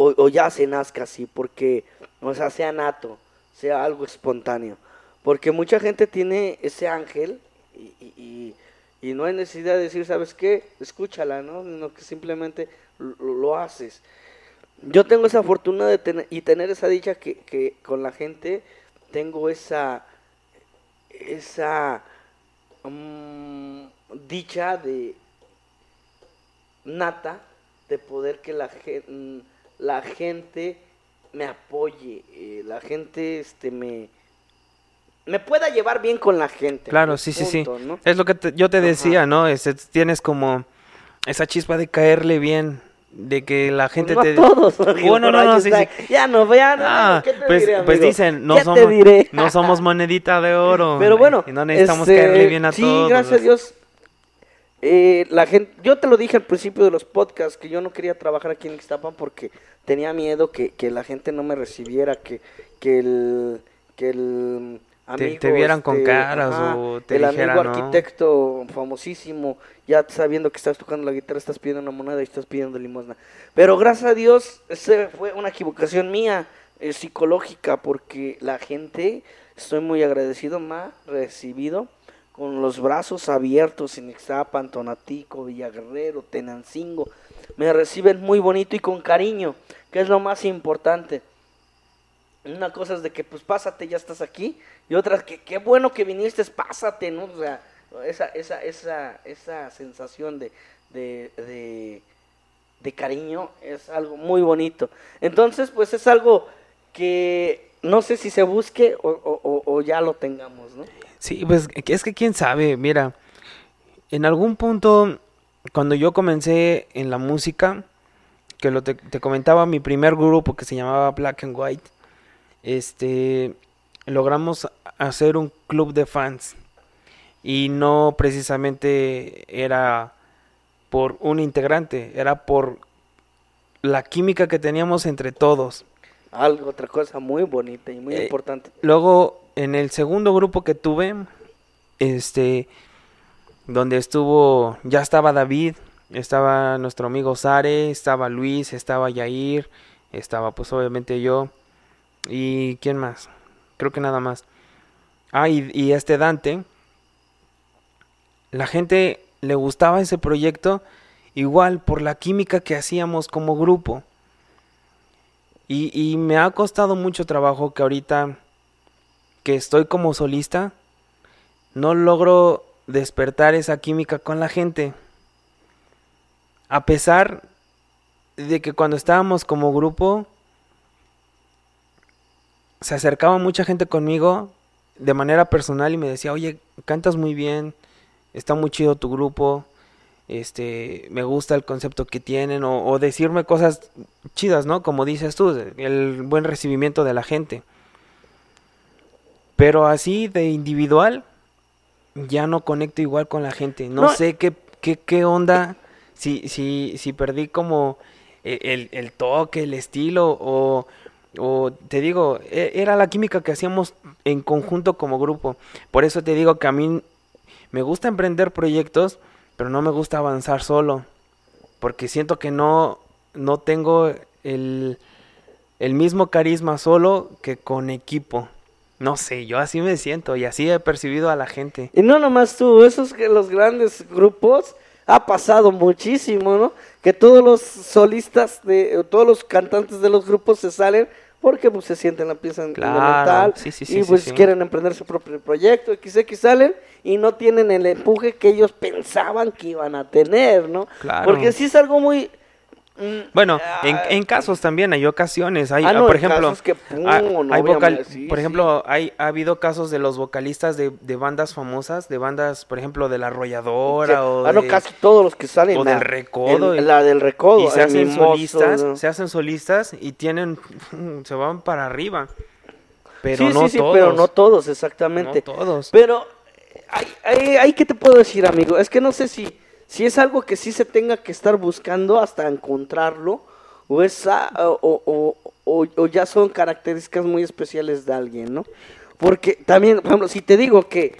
o, o ya se nazca así, porque, o sea, sea nato, sea algo espontáneo. Porque mucha gente tiene ese ángel y, y- no hay necesidad de decir, ¿sabes qué? Escúchala, ¿no? Sino que simplemente lo, haces. Yo tengo esa fortuna de tener, y tener esa dicha que, con la gente tengo esa, esa mm, dicha de nata de poder que la, gen- la gente me apoye, eh, la gente este me me pueda llevar bien con la gente. Claro, sí, sí, sí. ¿no? Es lo que te- yo te Ajá. decía, ¿no? Tienes como esa chispa de caerle bien, de que la gente Pues te... no todos. amigo, Bueno, no, pero no, ahí sí, sí. Ya no, vean. Ah, ¿qué te pues, diré, pues dicen, no ¿Qué somos, te diré? no somos monedita de oro. Pero bueno, y no necesitamos este, caerle bien a sí, todos. gracias a Dios. Eh, la gente, yo te lo dije al principio de los podcasts que yo no quería trabajar aquí en Ixtapan porque tenía miedo que, que la gente no me recibiera, que, que el que el amigo te vieran con este, caras o te el amigo ¿no? arquitecto famosísimo, ya sabiendo que estás tocando la guitarra, estás pidiendo una moneda y estás pidiendo limosna. Pero gracias a Dios, ese fue una equivocación mía eh, psicológica porque la gente, estoy muy agradecido, me ha recibido con los brazos abiertos en Ixtapan, Tonatico, Villaguerrero, Tenancingo. Me reciben muy bonito y con cariño, que es lo más importante. Una cosa es de que pues pásate, ya estás aquí, y otra es que qué bueno que viniste, pásate, ¿no? O sea, esa, esa, esa, esa sensación de, de, de, de cariño es algo muy bonito. Entonces, pues es algo que no sé si se busque o, o- ya lo tengamos, ¿no? Sí, pues es que quién sabe, mira, en algún punto, cuando yo comencé en la música, que lo te, te comentaba mi primer grupo que se llamaba Black and White, este, logramos hacer un club de fans y no precisamente era por un integrante, era por la química que teníamos entre todos. Algo, otra cosa muy bonita y muy Eh, importante. Luego, en el segundo grupo que tuve, este, donde estuvo, ya estaba David, estaba nuestro amigo Sare, estaba Luis, estaba Yair, estaba pues obviamente yo, y quién más, creo que nada más. Ah, y, y este Dante, la gente le gustaba ese proyecto igual por la química que hacíamos como grupo. Y, y me ha costado mucho trabajo que ahorita que estoy como solista, no logro despertar esa química con la gente. A pesar de que cuando estábamos como grupo, se acercaba mucha gente conmigo de manera personal y me decía, oye, cantas muy bien, está muy chido tu grupo, este, me gusta el concepto que tienen, o, o decirme cosas chidas, ¿no? Como dices tú, el buen recibimiento de la gente. Pero así de individual, ya no conecto igual con la gente. No, No. sé qué, qué, qué onda, si, si, si perdí como e- el, el toque, el estilo, o, o te digo, e- era la química que hacíamos en conjunto como grupo. Por eso te digo que a mí me gusta emprender proyectos, pero no me gusta avanzar solo. Porque siento que no, no tengo el, el mismo carisma solo que con equipo. No sé, yo así me siento y así he percibido a la gente. Y no nomás tú, esos que los grandes grupos ha pasado muchísimo, ¿no? Que todos los solistas de todos los cantantes de los grupos se salen porque pues se sienten la pieza Claro, fundamental sí, sí, sí, y pues quieren emprender su propio proyecto, XX salen y no tienen el empuje que ellos pensaban que iban a tener, ¿no? Claro. Porque sí es algo muy Bueno, en, en casos también hay ocasiones. Hay, Ah, no, por ejemplo, casos que, pum, ah, no, hay vocal- sí, por sí. ejemplo, hay ha habido casos de los vocalistas de, de bandas famosas, de bandas, por ejemplo, de la arrolladora o ah, no, de- casi todos los que salen o la- del Recodo, el- y- la del recodo y se hacen Mimoso, solistas, se hacen solistas y tienen se van para arriba. Pero sí, no todos. pero no todos, exactamente. No todos. Pero, hay, hay, hay que te puedo decir, amigo, es que no sé si, si es algo que sí se tenga que estar buscando hasta encontrarlo, o, es, a- o, o- o- o ya son características muy especiales de alguien, ¿no? Porque también, por ejemplo, si te digo que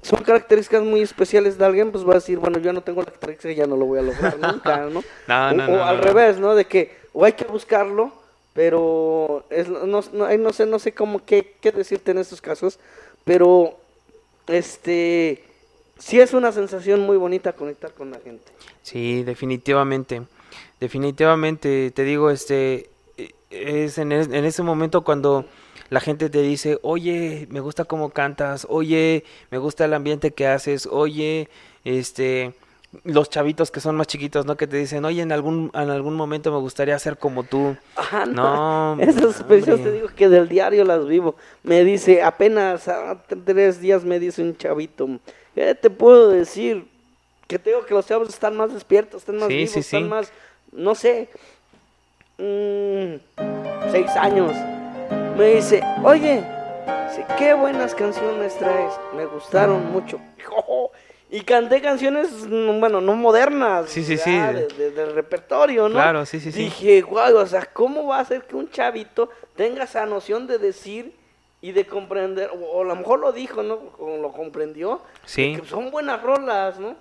son características muy especiales de alguien, pues va a decir, bueno, yo no tengo la característica, ya no lo voy a lograr nunca, ¿no? No, o, no, o no, al no. revés, ¿no? De que o hay que buscarlo, pero es, no, no sé, no sé cómo qué, qué decirte en estos casos, pero este sí es una sensación muy bonita conectar con la gente. Sí, definitivamente. Definitivamente, te digo, este, es en, es- en ese momento cuando la gente te dice, oye, me gusta cómo cantas, oye, me gusta el ambiente que haces, oye, este, los chavitos que son más chiquitos, ¿no? Que te dicen, oye, en algún, en algún momento me gustaría ser como tú. Ajá, No, Esas experiencias hombre. te digo que del diario las vivo. Me dice, apenas a tres días me dice un chavito, ¿qué te puedo decir? Que tengo que los chavos están más despiertos, están más Sí, vivos, sí, están más, no sé, mm, seis años. Me dice, oye, qué buenas canciones traes, me gustaron mucho. Y canté canciones, mm, bueno, no modernas, Sí, sí, sí. de- de- del repertorio, ¿no? Claro, sí, sí, sí. Dije, guau, o sea, ¿cómo va a ser que un chavito tenga esa noción de decir y de comprender? O, a lo mejor lo dijo, ¿no? O lo comprendió. Sí. que son buenas rolas, ¿no?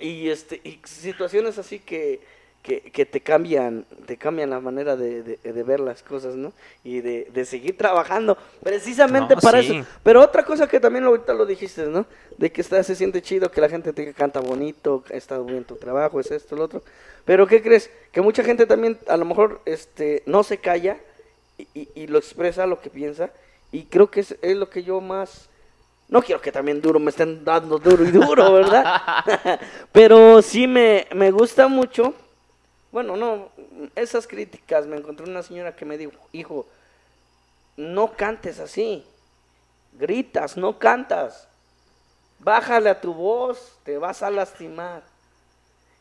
Y, este, y situaciones así que, que, que te cambian te cambian la manera de, de- de ver las cosas, ¿no? Y de, de seguir trabajando precisamente No, para sí. eso. Pero otra cosa que también ahorita lo dijiste, ¿no? De que está, se siente chido, que la gente te canta bonito, está bien tu trabajo, es esto, lo otro. Pero ¿qué crees? Que mucha gente también a lo mejor este, no se calla y, y- lo expresa lo que piensa. Y creo que es, es lo que yo más... No quiero que también duro me estén dando duro y duro, ¿verdad? Pero sí me, me gusta mucho. Bueno, no, esas críticas. Me encontré una señora que me dijo, hijo, no cantes así. Gritas, no cantas. Bájale a tu voz, te vas a lastimar.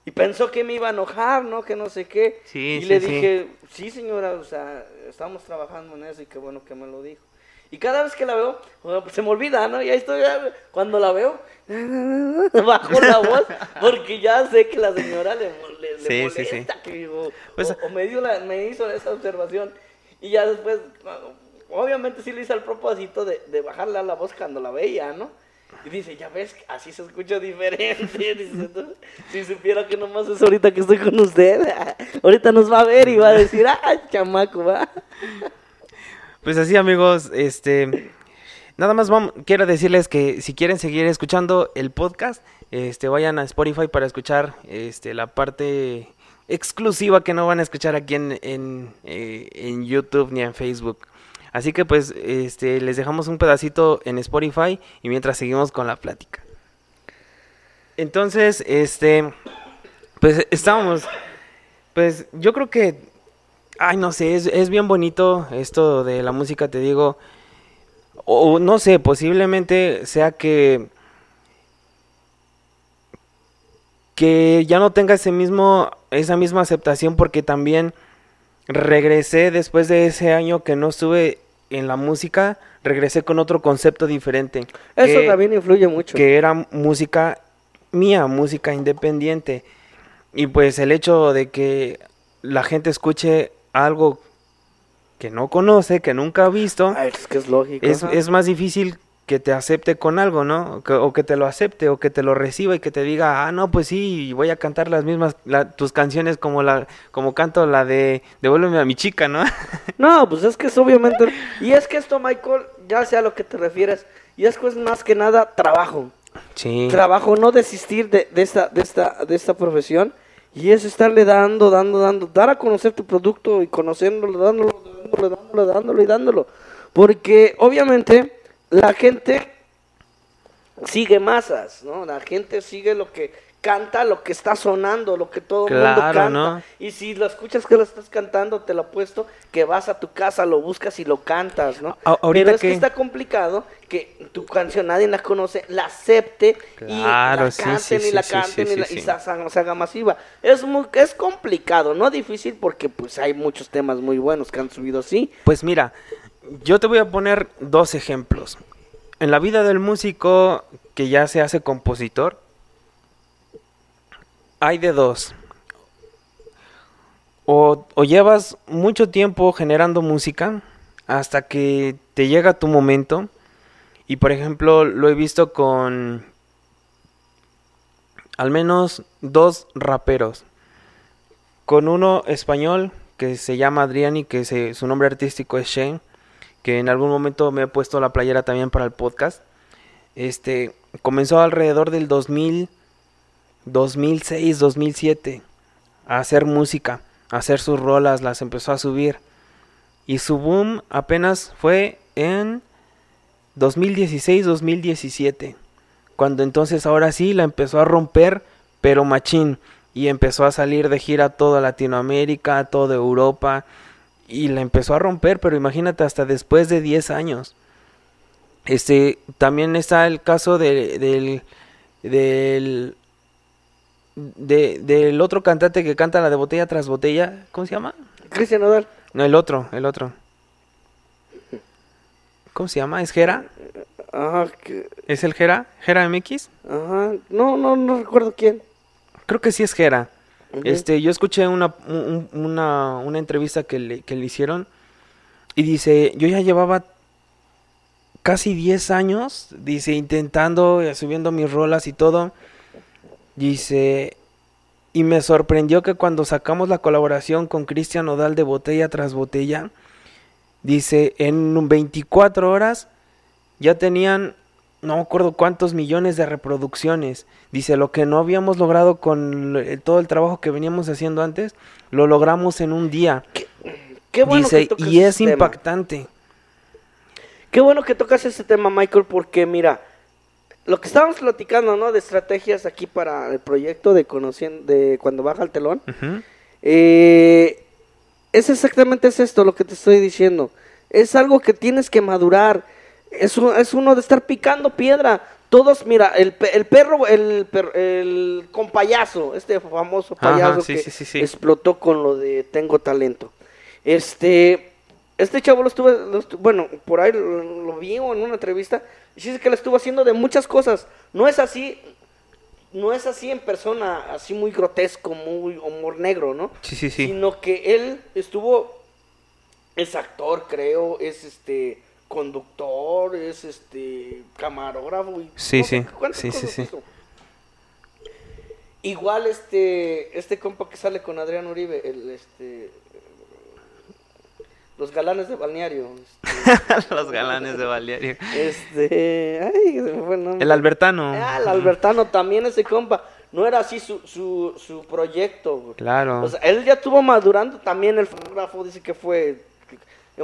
Y pensó que me iba a enojar, ¿no? Que no sé qué. Sí, y sí, le dije, sí, señora, o sea, estamos trabajando en eso y qué bueno que me lo dijo. Y cada vez que la veo, pues se me olvida, ¿no? Y ahí estoy, cuando la veo, bajo la voz, porque ya sé que la señora le, le, le molesta, que Pues- o, o me, dio la- me hizo esa observación. Y ya después, obviamente sí le hice el propósito de, de bajarle a la voz cuando la veía, ¿no? Y dice, ya ves, así se escucha diferente. Dice, "Entonces, si supiera que nomás es ahorita que estoy con usted, ahorita nos va a ver y va a decir, ah, chamaco, va. Pues así amigos, este nada más vamos, quiero decirles que si quieren seguir escuchando el podcast, este vayan a Spotify para escuchar este la parte exclusiva que no van a escuchar aquí en, en, eh, en YouTube ni en Facebook. Así que pues este les dejamos un pedacito en Spotify y mientras seguimos con la plática. Entonces, este pues estábamos pues yo creo que Ay, no sé, es, es bien bonito esto de la música, te digo. O no sé, posiblemente sea que. Que ya no tenga ese mismo, esa misma aceptación, porque también regresé después de ese año que no estuve en la música, regresé con otro concepto diferente. Eso que- también influye mucho. que era música mía, música independiente. Y pues el hecho de que la gente escuche algo que no conoce, que nunca ha visto, Ah, es que es lógico. es, ajá. es más difícil que te acepte con algo, ¿no? Que- o que te lo acepte, o que te lo reciba y que te diga, ah, no, pues sí, voy a cantar las mismas, la- tus canciones como la, como canto la de Devuélveme a mi chica, ¿no? No, pues es que es obviamente. Y es que esto, Michael, ya sea a lo que te refieres, y es que es más que nada trabajo. Sí. Trabajo, no desistir de, de esta, de, esta, de esta profesión. Y es estarle dando, dando, dando, dar a conocer tu producto y conociéndolo, dándolo, dándolo, dándolo, dándolo y dándolo. Porque obviamente la gente sigue masas, ¿no? La gente sigue lo que canta, lo que está sonando, lo que todo el mundo Claro, canta. ¿no? Y si lo escuchas que lo estás cantando, te lo apuesto que vas a tu casa, lo buscas y lo cantas, ¿no? A- ahorita Pero es que... que- está complicado que tu canción nadie la conoce, la acepte y la sí, canten sí, y la sí, canten y, la- y sí. se, haga- se haga masiva. Es muy, es complicado, no difícil porque pues hay muchos temas muy buenos que han subido así. Pues mira, yo te voy a poner dos ejemplos. En la vida del músico que ya se hace compositor, hay de dos. O, llevas mucho tiempo generando música hasta que te llega tu momento. Y por ejemplo, lo he visto con al menos dos raperos. Con uno español que se llama Adrián y que se- su nombre artístico es Shane. Que en algún momento me he puesto la playera también para el podcast. Este, comenzó alrededor del 2000, 2006, 2007 a hacer música, a hacer sus rolas, las empezó a subir. Y su boom apenas fue en 2016-2017. Cuando entonces ahora sí la empezó a romper, pero machín. Y empezó a salir de gira a toda Latinoamérica, a toda Europa. Y la empezó a romper, pero imagínate hasta después de 10 años. Este, también está el caso de, del, del, de, del otro cantante que canta la de botella tras botella. ¿Cómo se llama? Cristian Nodal. No, el otro, el otro. ¿Cómo se llama? ¿Es? Ajá, que- ¿Es el Gera? ¿Gera MX? ajá. No, no, no recuerdo quién. Creo que sí es Este, yo escuché una, un- una, una entrevista que le, que le hicieron y dice, yo ya llevaba casi 10 años, dice, intentando, eh, subiendo mis rolas y todo. Dice, y me sorprendió que cuando sacamos la colaboración con Cristian Odal de botella tras botella, dice, en 24 horas ya tenían no me acuerdo cuántos millones de reproducciones. Dice, lo que no habíamos logrado con el- todo el trabajo que veníamos haciendo antes, lo logramos en un día. Qué bueno Dice, que y es ese tema. impactante. Qué bueno que tocas ese tema, Michael, porque mira, lo que estábamos platicando, ¿no? De estrategias aquí para el proyecto de de cuando baja el telón. Eh, es exactamente es esto lo que te estoy diciendo. Es algo que tienes que madurar. Es, un- es uno de estar picando piedra. Todos, mira, el, el perro, el, el compayazo, este famoso Ajá, payaso sí, que sí, sí, sí. explotó con lo de tengo talento. Este, este chavo lo estuve, lo estu- bueno, por ahí lo, lo vi en una entrevista, dice que lo estuvo haciendo de muchas cosas. No es así, no es así en persona, así muy grotesco, muy humor negro, ¿no? Sí, sí, sí. Sino que él estuvo, es actor, creo, es este conductor, es este camarógrafo. Y Sí, no sé sí, sí, sí. Igual este, este compa que sale con Adrián Uribe, el este los galanes de balneario. Este, Los galanes de Valerio. este ay, se me fue el nombre. El Albertano. Ah, el Albertano también ese compa. No era así su, su, su proyecto. Claro. O sea, él ya estuvo madurando también el fotógrafo, dice que fue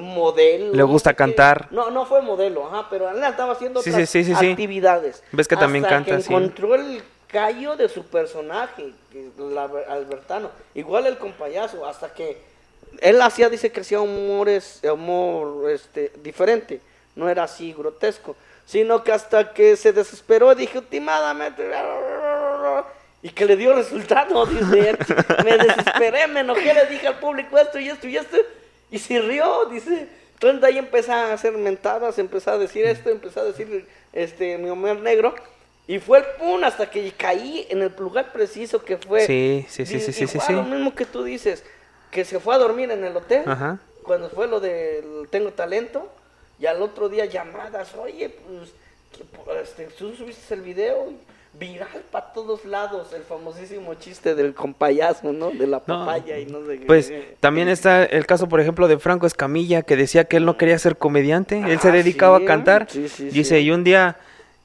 modelo. Le gusta no sé qué. cantar. No, no fue modelo, ajá, pero él estaba haciendo Sí, otras sí, sí, actividades. Ves que también canta, que encontró el callo de su personaje, el Albertano. Igual el compayazo, hasta que él hacía, dice que hacía humores, humor este, diferente. No era así grotesco. Sino que hasta que se desesperó, dije, ultimadamente. Y que le dio resultado, dice él. Me desesperé, me enojé, le dije al público esto y esto y esto. Y se rió, dice. Entonces de ahí empecé a hacer mentadas, empecé a decir esto, empecé a decir este mi humor negro. Y fue el pum hasta que caí en el lugar preciso que fue. Sí, sí, sí, sí, sí, sí, sí. Lo mismo que tú dices, que se fue a dormir en el hotel. Ajá. Cuando fue lo del Tengo Talento. Y al otro día llamadas, oye, pues, pues, este, tú subiste el video viral para todos lados, el famosísimo chiste del compayazo, ¿no? De la No, papaya y no sé qué. Pues también está el caso, por ejemplo, de Franco Escamilla, que decía que él no quería ser comediante, él se Ah, dedicaba sí, a cantar. sí, sí, Dice, y un día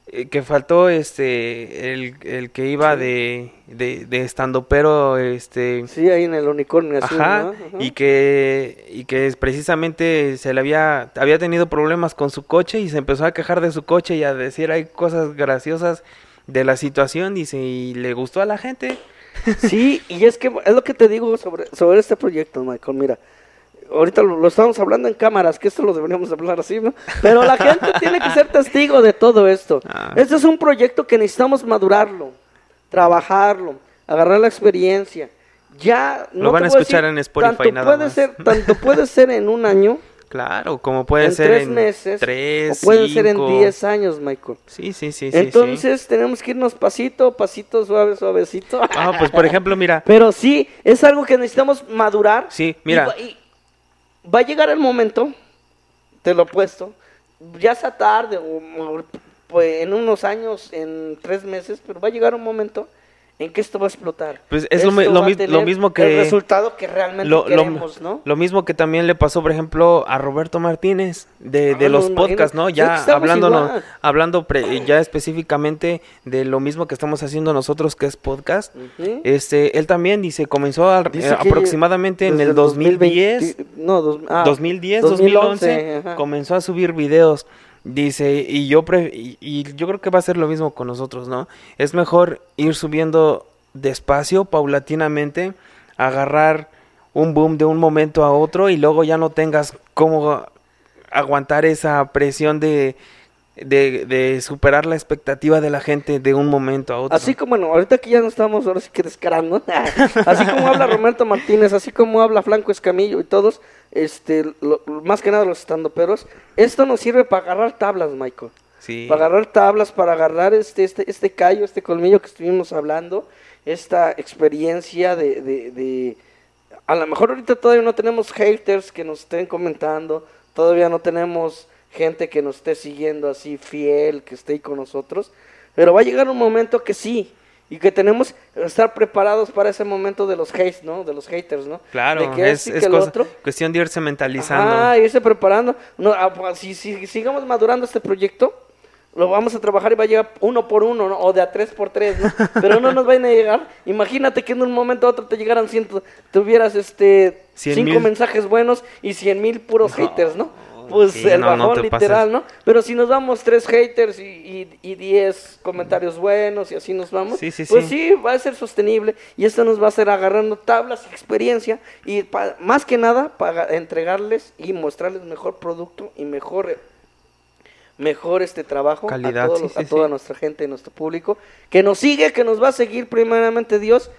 eh, que faltó este el, el que iba de, de, de estandopero, este Sí, ahí en el unicornio azul, Ajá, ¿no? Ajá. y que y que precisamente se le había había tenido problemas con su coche y se empezó a quejar de su coche y a decir hay cosas graciosas de la situación, dice, y le gustó a la gente. Sí, y es que es lo que te digo sobre, sobre este proyecto, Michael. Mira, ahorita lo, lo estamos hablando en cámaras, que esto lo deberíamos hablar así, ¿no? Pero la gente tiene que ser testigo de todo esto. Ah. Este es un proyecto que necesitamos madurarlo, trabajarlo, agarrar la experiencia. Ya no Lo van te a escuchar en Spotify tanto nada puede más. ser, tanto puede ser en un año, Claro, como puede en ser tres en meses, tres, o puede ser en cinco. diez años, Michael. Sí, sí, sí, sí. Entonces tenemos que irnos pasito, pasito, suave, suavecito. Ah, pues por ejemplo, mira, Pero sí, es algo que necesitamos madurar. Sí, mira. va, y va a llegar el momento, te lo he puesto, ya sea tarde o, o, pues, en unos años, en tres meses, pero va a llegar un momento en que esto va a explotar. Pues es lo, lo mi- lo mismo que... El resultado que realmente lo, queremos, ¿no? lo mismo que también le pasó, por ejemplo, a Roberto Martínez de, de Ah, los no, podcasts, ¿no? Ya hablándonos, hablando pre- ya específicamente de lo mismo que estamos haciendo nosotros, que es podcast. Ujú. Este, él también dice, comenzó a- Dice eh, aproximadamente en el 2010, 2020 no, dos- ah, 2010, 2011, 2011, ajá. comenzó a subir videos. Dice, y yo pre- y, y yo creo que va a ser lo mismo con nosotros, ¿no? Es mejor ir subiendo despacio, paulatinamente, agarrar un boom de un momento a otro y luego ya no tengas cómo aguantar esa presión de, de, de superar la expectativa de la gente de un momento a otro. Así como, bueno, ahorita que ya no estamos ahora sí que descarando, así como habla Roberto Martínez, así como habla Franco Escamillo y todos, este, lo- más que nada los estandoperos, esto nos sirve para agarrar tablas, Michael. sí. Para agarrar tablas, para agarrar este, este, este callo, este colmillo que estuvimos hablando, esta experiencia de, de, de- A lo mejor ahorita todavía no tenemos haters que nos estén comentando, todavía no tenemos gente que nos esté siguiendo así fiel, que esté ahí con nosotros, pero va a llegar un momento que sí, y que tenemos que estar preparados para ese momento de los hates, ¿no? De los haters, ¿no? Claro, de que es, esto y es que lo cosa- otro. cuestión de irse mentalizando. Ah, irse preparando. No, ah, pues, si, si sigamos madurando este proyecto, lo vamos a trabajar y va a llegar uno por uno, ¿no? o de a tres por tres, ¿no? Pero no nos van a llegar. Imagínate que en un momento a otro te llegaran ciento, tuvieras este Cien cinco mil. mensajes buenos y cien mil puros No, haters, ¿no? Pues sí, el no, bajón te literal, pases. ¿no? Pero si nos damos tres haters y, y, y diez comentarios buenos y así nos vamos, Sí, sí, pues sí. va a ser sostenible y esto nos va a hacer agarrando tablas y experiencia y pa- más que nada para entregarles y mostrarles mejor producto y mejor mejor este trabajo Calidad, a, todos los- a toda nuestra gente, nuestro público, que nos sigue, que nos va a seguir primeramente Dios,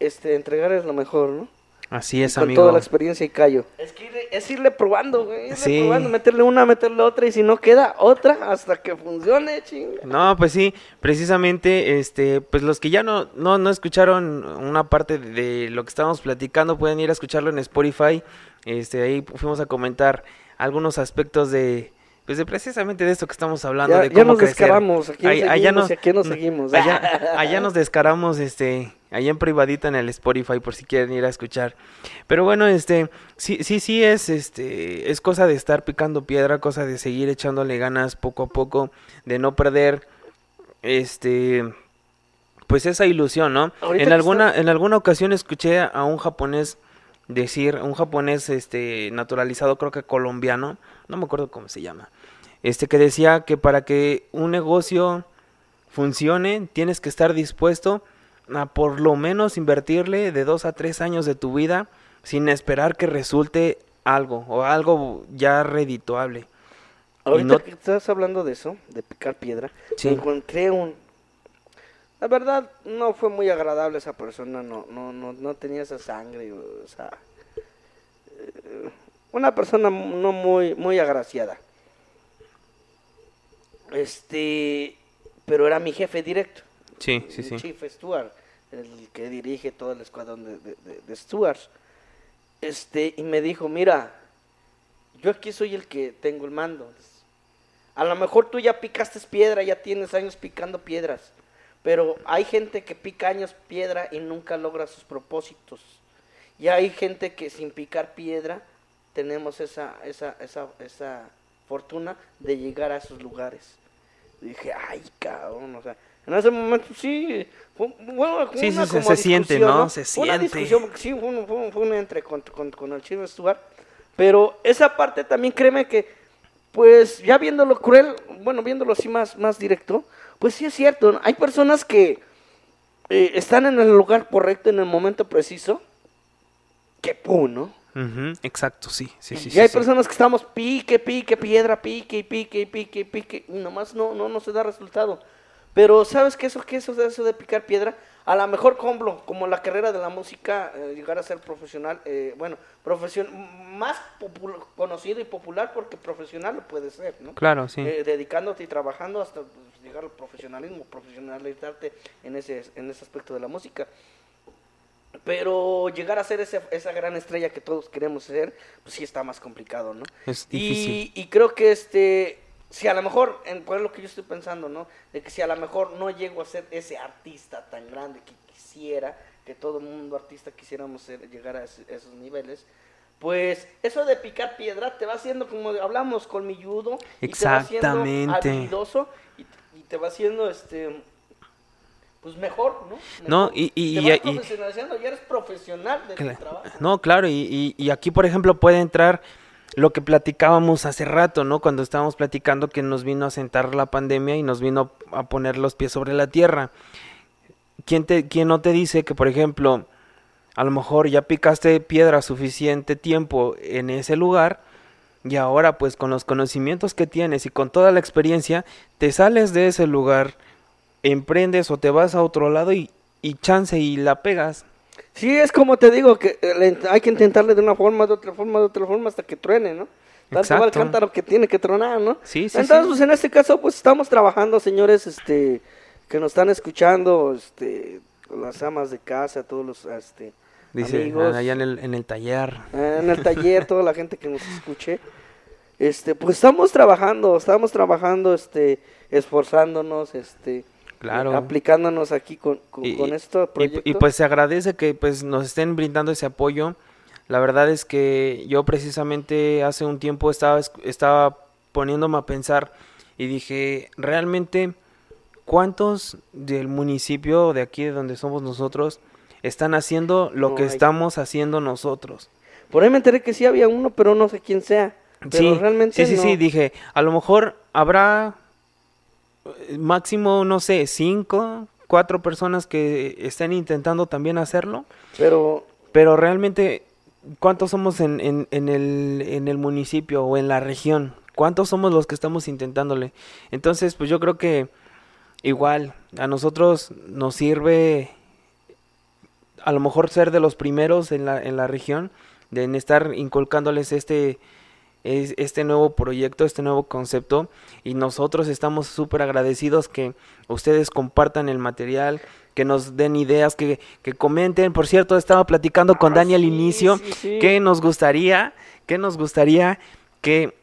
este entregarles lo mejor, ¿no? Así es, Con amigo. toda la experiencia y callo. Es, que irle, es irle probando, güey, irle Sí. probando, meterle una, meterle otra y si no queda otra hasta que funcione, chinga. No, pues sí, precisamente, este, pues los que ya no, no, no escucharon una parte de, lo que estábamos platicando, pueden ir a escucharlo en Spotify. Este, ahí fuimos a comentar algunos aspectos de, pues de precisamente de esto que estamos hablando, Ya, de ya cómo nos crecer. descaramos, aquí nos Ahí- seguimos allá no- y aquí nos seguimos. Allá, allá nos descaramos, este, allá en privadita en el Spotify por si quieren ir a escuchar. Pero bueno, este, sí, sí, sí es, este, es cosa de estar picando piedra, cosa de seguir echándole ganas poco a poco, de no perder, este, pues esa ilusión, ¿no? En alguna, en alguna ocasión escuché a un japonés decir, un japonés, este, naturalizado, creo que colombiano, no me acuerdo cómo se llama, este, que decía que para que un negocio funcione, tienes que estar dispuesto a por lo menos invertirle de dos a tres años de tu vida sin esperar que resulte algo o algo ya redituable. Ahorita no- que estás hablando de eso, de picar piedra, Sí. encontré un... La verdad, no fue muy agradable esa persona, no, no, no, no tenía esa sangre, o sea... eh, Una persona no muy, muy agraciada. Este... Pero era mi jefe directo. Sí, sí, sí. Chief Stewart, el que dirige todo el escuadrón de, de, de- stewards. Este, y me dijo, mira, yo aquí soy el que tengo el mando. A lo mejor tú ya picaste piedra, ya tienes años picando piedras, pero hay gente que pica años piedra y nunca logra sus propósitos. Y hay gente que sin picar piedra tenemos esa, esa, esa, esa fortuna de llegar a esos lugares. Y dije, ay, cabrón, o sea, en ese momento sí, fue, bueno, Sí, una sí, se- se siente, ¿no? Se Fue Una siente. discusión, porque sí, fue un, fue un- fue un entre con, con, con el Chief Stewart, pero esa parte también créeme que, pues ya viéndolo cruel, bueno, viéndolo así más, más directo, pues sí es cierto, ¿no? hay personas que eh, están en el lugar correcto en el momento preciso, que pum, ¿no? Exacto, sí, sí, sí. y sí, hay sí. personas que estamos pique, pique, piedra, pique, pique, pique, pique, y nomás no, no, no se da resultado. Pero ¿sabes qué? Eso, qué eso, de eso de picar piedra, a lo mejor como, como la carrera de la música, eh, llegar a ser profesional, eh, bueno, profesion más conocido y popular porque profesional lo puede ser, ¿no? Claro, sí. Eh, dedicándote y trabajando hasta pues, llegar al profesionalismo, profesionalizarte en ese, en ese aspecto de la música. Pero llegar a ser ese- esa gran estrella que todos queremos ser, pues sí está más complicado, ¿no? Es difícil. Y, y creo que este si a lo mejor, en, pues lo que yo estoy pensando, ¿no? De que si a lo mejor no llego a ser ese artista tan grande que quisiera, que todo mundo artista quisiéramos ser, llegar a, esos niveles, pues eso de picar piedra te va haciendo, como hablamos, colmilludo, Exactamente. y te va haciendo habilidoso y, y te va haciendo este pues mejor, ¿no? no, y, y, te vas profesionalizando, ya eres profesional de tu trabajo. No, claro, y, y, aquí, por ejemplo, puede entrar lo que platicábamos hace rato, ¿no? Cuando estábamos platicando que nos vino a sentar la pandemia y nos vino a poner los pies sobre la tierra. ¿Quién, te, quién no te dice que, por ejemplo, a lo mejor ya picaste piedra suficiente tiempo en ese lugar y ahora pues con los conocimientos que tienes y con toda la experiencia te sales de ese lugar emprendes o te vas a otro lado y, y chance y la pegas. Sí, es como te digo, que eh, hay que intentarle de una forma, de otra forma, de otra forma, hasta que truene, ¿no? Tanto va el cántaro que tiene que tronar, ¿no? Sí, sí, Entonces, pues en este caso, pues estamos trabajando, señores, este, que nos están escuchando, este, las amas de casa, todos los, este, Dice, amigos. allá en el, en el taller. Ah, en el taller, toda la gente que nos escuche. Este, pues estamos trabajando, estamos trabajando, este, esforzándonos, este, Claro. aplicándonos aquí con, con, esto. Y, pues se agradece que pues nos estén brindando ese apoyo. La verdad es que yo precisamente hace un tiempo estaba, estaba poniéndome a pensar y dije, realmente, ¿cuántos del municipio de aquí de donde somos nosotros están haciendo lo que estamos haciendo nosotros? Por ahí me enteré que sí había uno, pero no sé quién sea. Pero sí, realmente sí, sí, sí, dije, a lo mejor habrá máximo, no sé, cinco, cuatro personas que estén intentando también hacerlo. Pero, pero realmente, ¿cuántos somos en, en, en, el, en el municipio o en la región? ¿Cuántos somos los que estamos intentándole? Entonces, pues yo creo que igual a nosotros nos sirve a lo mejor ser de los primeros en la, en la región, de estar inculcándoles este es este nuevo proyecto, este nuevo concepto y nosotros estamos súper agradecidos que ustedes compartan el material, que nos den ideas, que, que comenten. Por cierto, estaba platicando con ah, Dani al inicio que nos gustaría, que nos gustaría que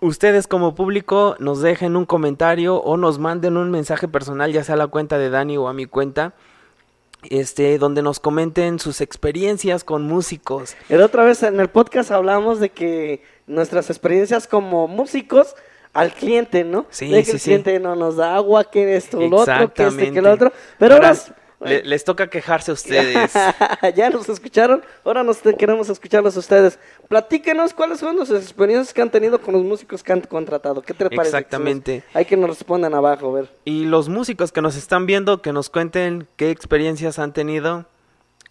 ustedes como público nos dejen un comentario o nos manden un mensaje personal, ya sea a la cuenta de Dani o a mi cuenta este, donde nos comenten sus experiencias con músicos. La otra vez en el podcast hablamos de que nuestras experiencias como músicos al cliente, ¿no? Sí, de que el cliente no nos da agua, que esto, lo otro, que este, que lo otro. Pero ahora, les toca quejarse a ustedes. ya nos escucharon, ahora nos queremos escucharlos a ustedes. Platíquenos cuáles son las experiencias que han tenido con los músicos que han contratado. ¿Qué te parece? Exactamente. Hay que nos respondan abajo, a ver. Y los músicos que nos están viendo, que nos cuenten qué experiencias han tenido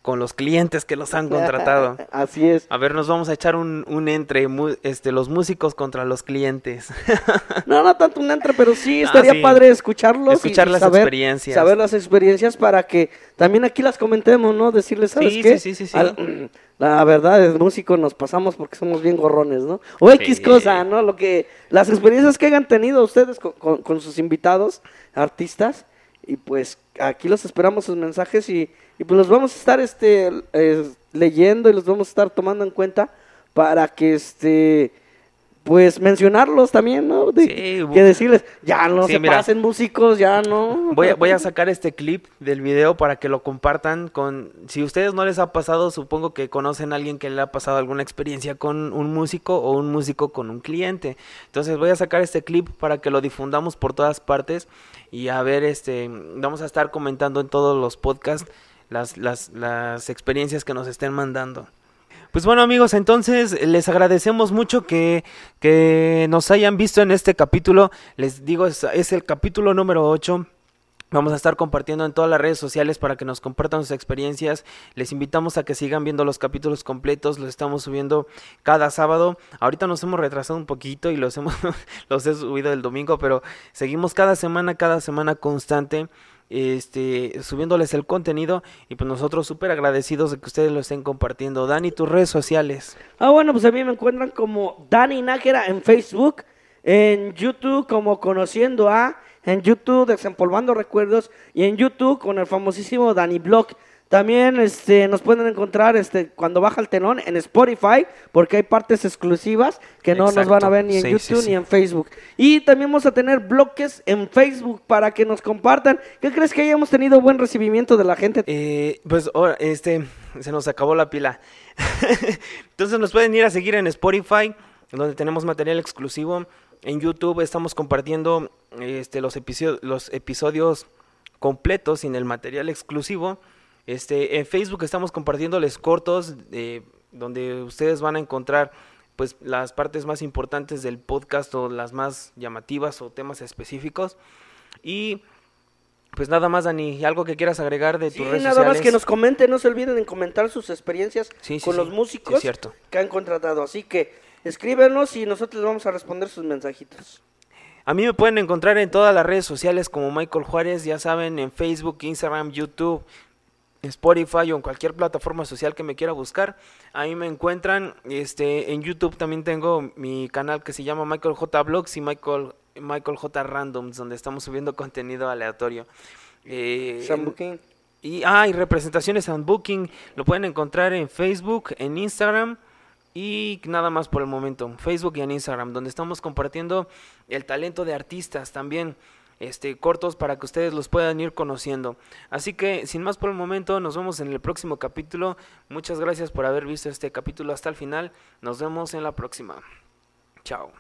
con los clientes que los han contratado. Así es. A ver, nos vamos a echar un, un entre este, los músicos contra los clientes. no, no tanto un entre, pero sí estaría padre escucharlos. Escuchar las experiencias. Saber las experiencias para que también aquí las comentemos, ¿no? Decirles, ¿sabes qué? Sí, sí, sí, la verdad, es músico nos pasamos porque somos bien gorrones, ¿no? O X cosa, ¿no? Lo que, las experiencias que hayan tenido ustedes con, con sus invitados, artistas, y pues aquí los esperamos sus mensajes y y pues los vamos a estar este, eh, leyendo y los vamos a estar tomando en cuenta para que este pues mencionarlos también, ¿no? sí, que decirles, ya no se pasen músicos, ya no. Voy a, voy a sacar este clip del video para que lo compartan con, si ustedes no les ha pasado, supongo que conocen a alguien que le ha pasado alguna experiencia con un músico o un músico con un cliente. Entonces voy a sacar este clip para que lo difundamos por todas partes y a ver, este, vamos a estar comentando en todos los podcasts las, las, las experiencias que nos estén mandando. Pues bueno amigos, entonces les agradecemos mucho que, que nos hayan visto en este capítulo. Les digo, es, el capítulo número 8. Vamos a estar compartiendo en todas las redes sociales para que nos compartan sus experiencias. Les invitamos a que sigan viendo los capítulos completos. Los estamos subiendo cada sábado. Ahorita nos hemos retrasado un poquito y los hemos los subido el domingo, pero seguimos cada semana, cada semana constante este, subiéndoles el contenido y pues nosotros súper agradecidos de que ustedes lo estén compartiendo. Dani, tus redes sociales. Ah, bueno, pues a mí me encuentran como Dani Nájera en Facebook, en YouTube como Conociendo a, en YouTube Desempolvando Recuerdos y en YouTube con el famosísimo Dani Blog. También este, nos pueden encontrar este, cuando baja el telón en Spotify, porque hay partes exclusivas que no nos van a ver ni en Sí, YouTube sí, sí. ni en Facebook. Y también vamos a tener bloques en Facebook para que nos compartan. ¿Qué crees que hayamos tenido buen recibimiento de la gente? Eh, pues ahora, este, se nos acabó la pila. Entonces nos pueden ir a seguir en Spotify, donde tenemos material exclusivo. En YouTube estamos compartiendo este, los, episo- los episodios completos sin el material exclusivo. Este, en Facebook estamos compartiéndoles cortos eh, donde ustedes van a encontrar pues las partes más importantes del podcast o las más llamativas o temas específicos. Y pues nada más, Dani, algo que quieras agregar de Sí, tus redes nada sociales. más que nos comenten, no se olviden en comentar sus experiencias Sí, sí, con los músicos cierto. que han contratado. Así que escríbenos y nosotros vamos a responder sus mensajitos. A mí me pueden encontrar en todas las redes sociales como Michael Juárez, ya saben, en Facebook, Instagram, YouTube, Spotify o en cualquier plataforma social que me quiera buscar. Ahí me encuentran. Este, en YouTube también tengo mi canal que se llama Michael J Blogs y Michael Michael J Randoms, donde estamos subiendo contenido aleatorio. Eh, Sam en- Booking. y, ah, y representaciones and booking lo pueden encontrar en Facebook, en Instagram y nada más por el momento. Facebook y en Instagram, donde estamos compartiendo el talento de artistas también. Este, cortos para que ustedes los puedan ir conociendo. Así que sin más por el momento, nos vemos en el próximo capítulo. Muchas gracias por haber visto este capítulo hasta el final. Nos vemos en la próxima. Chao.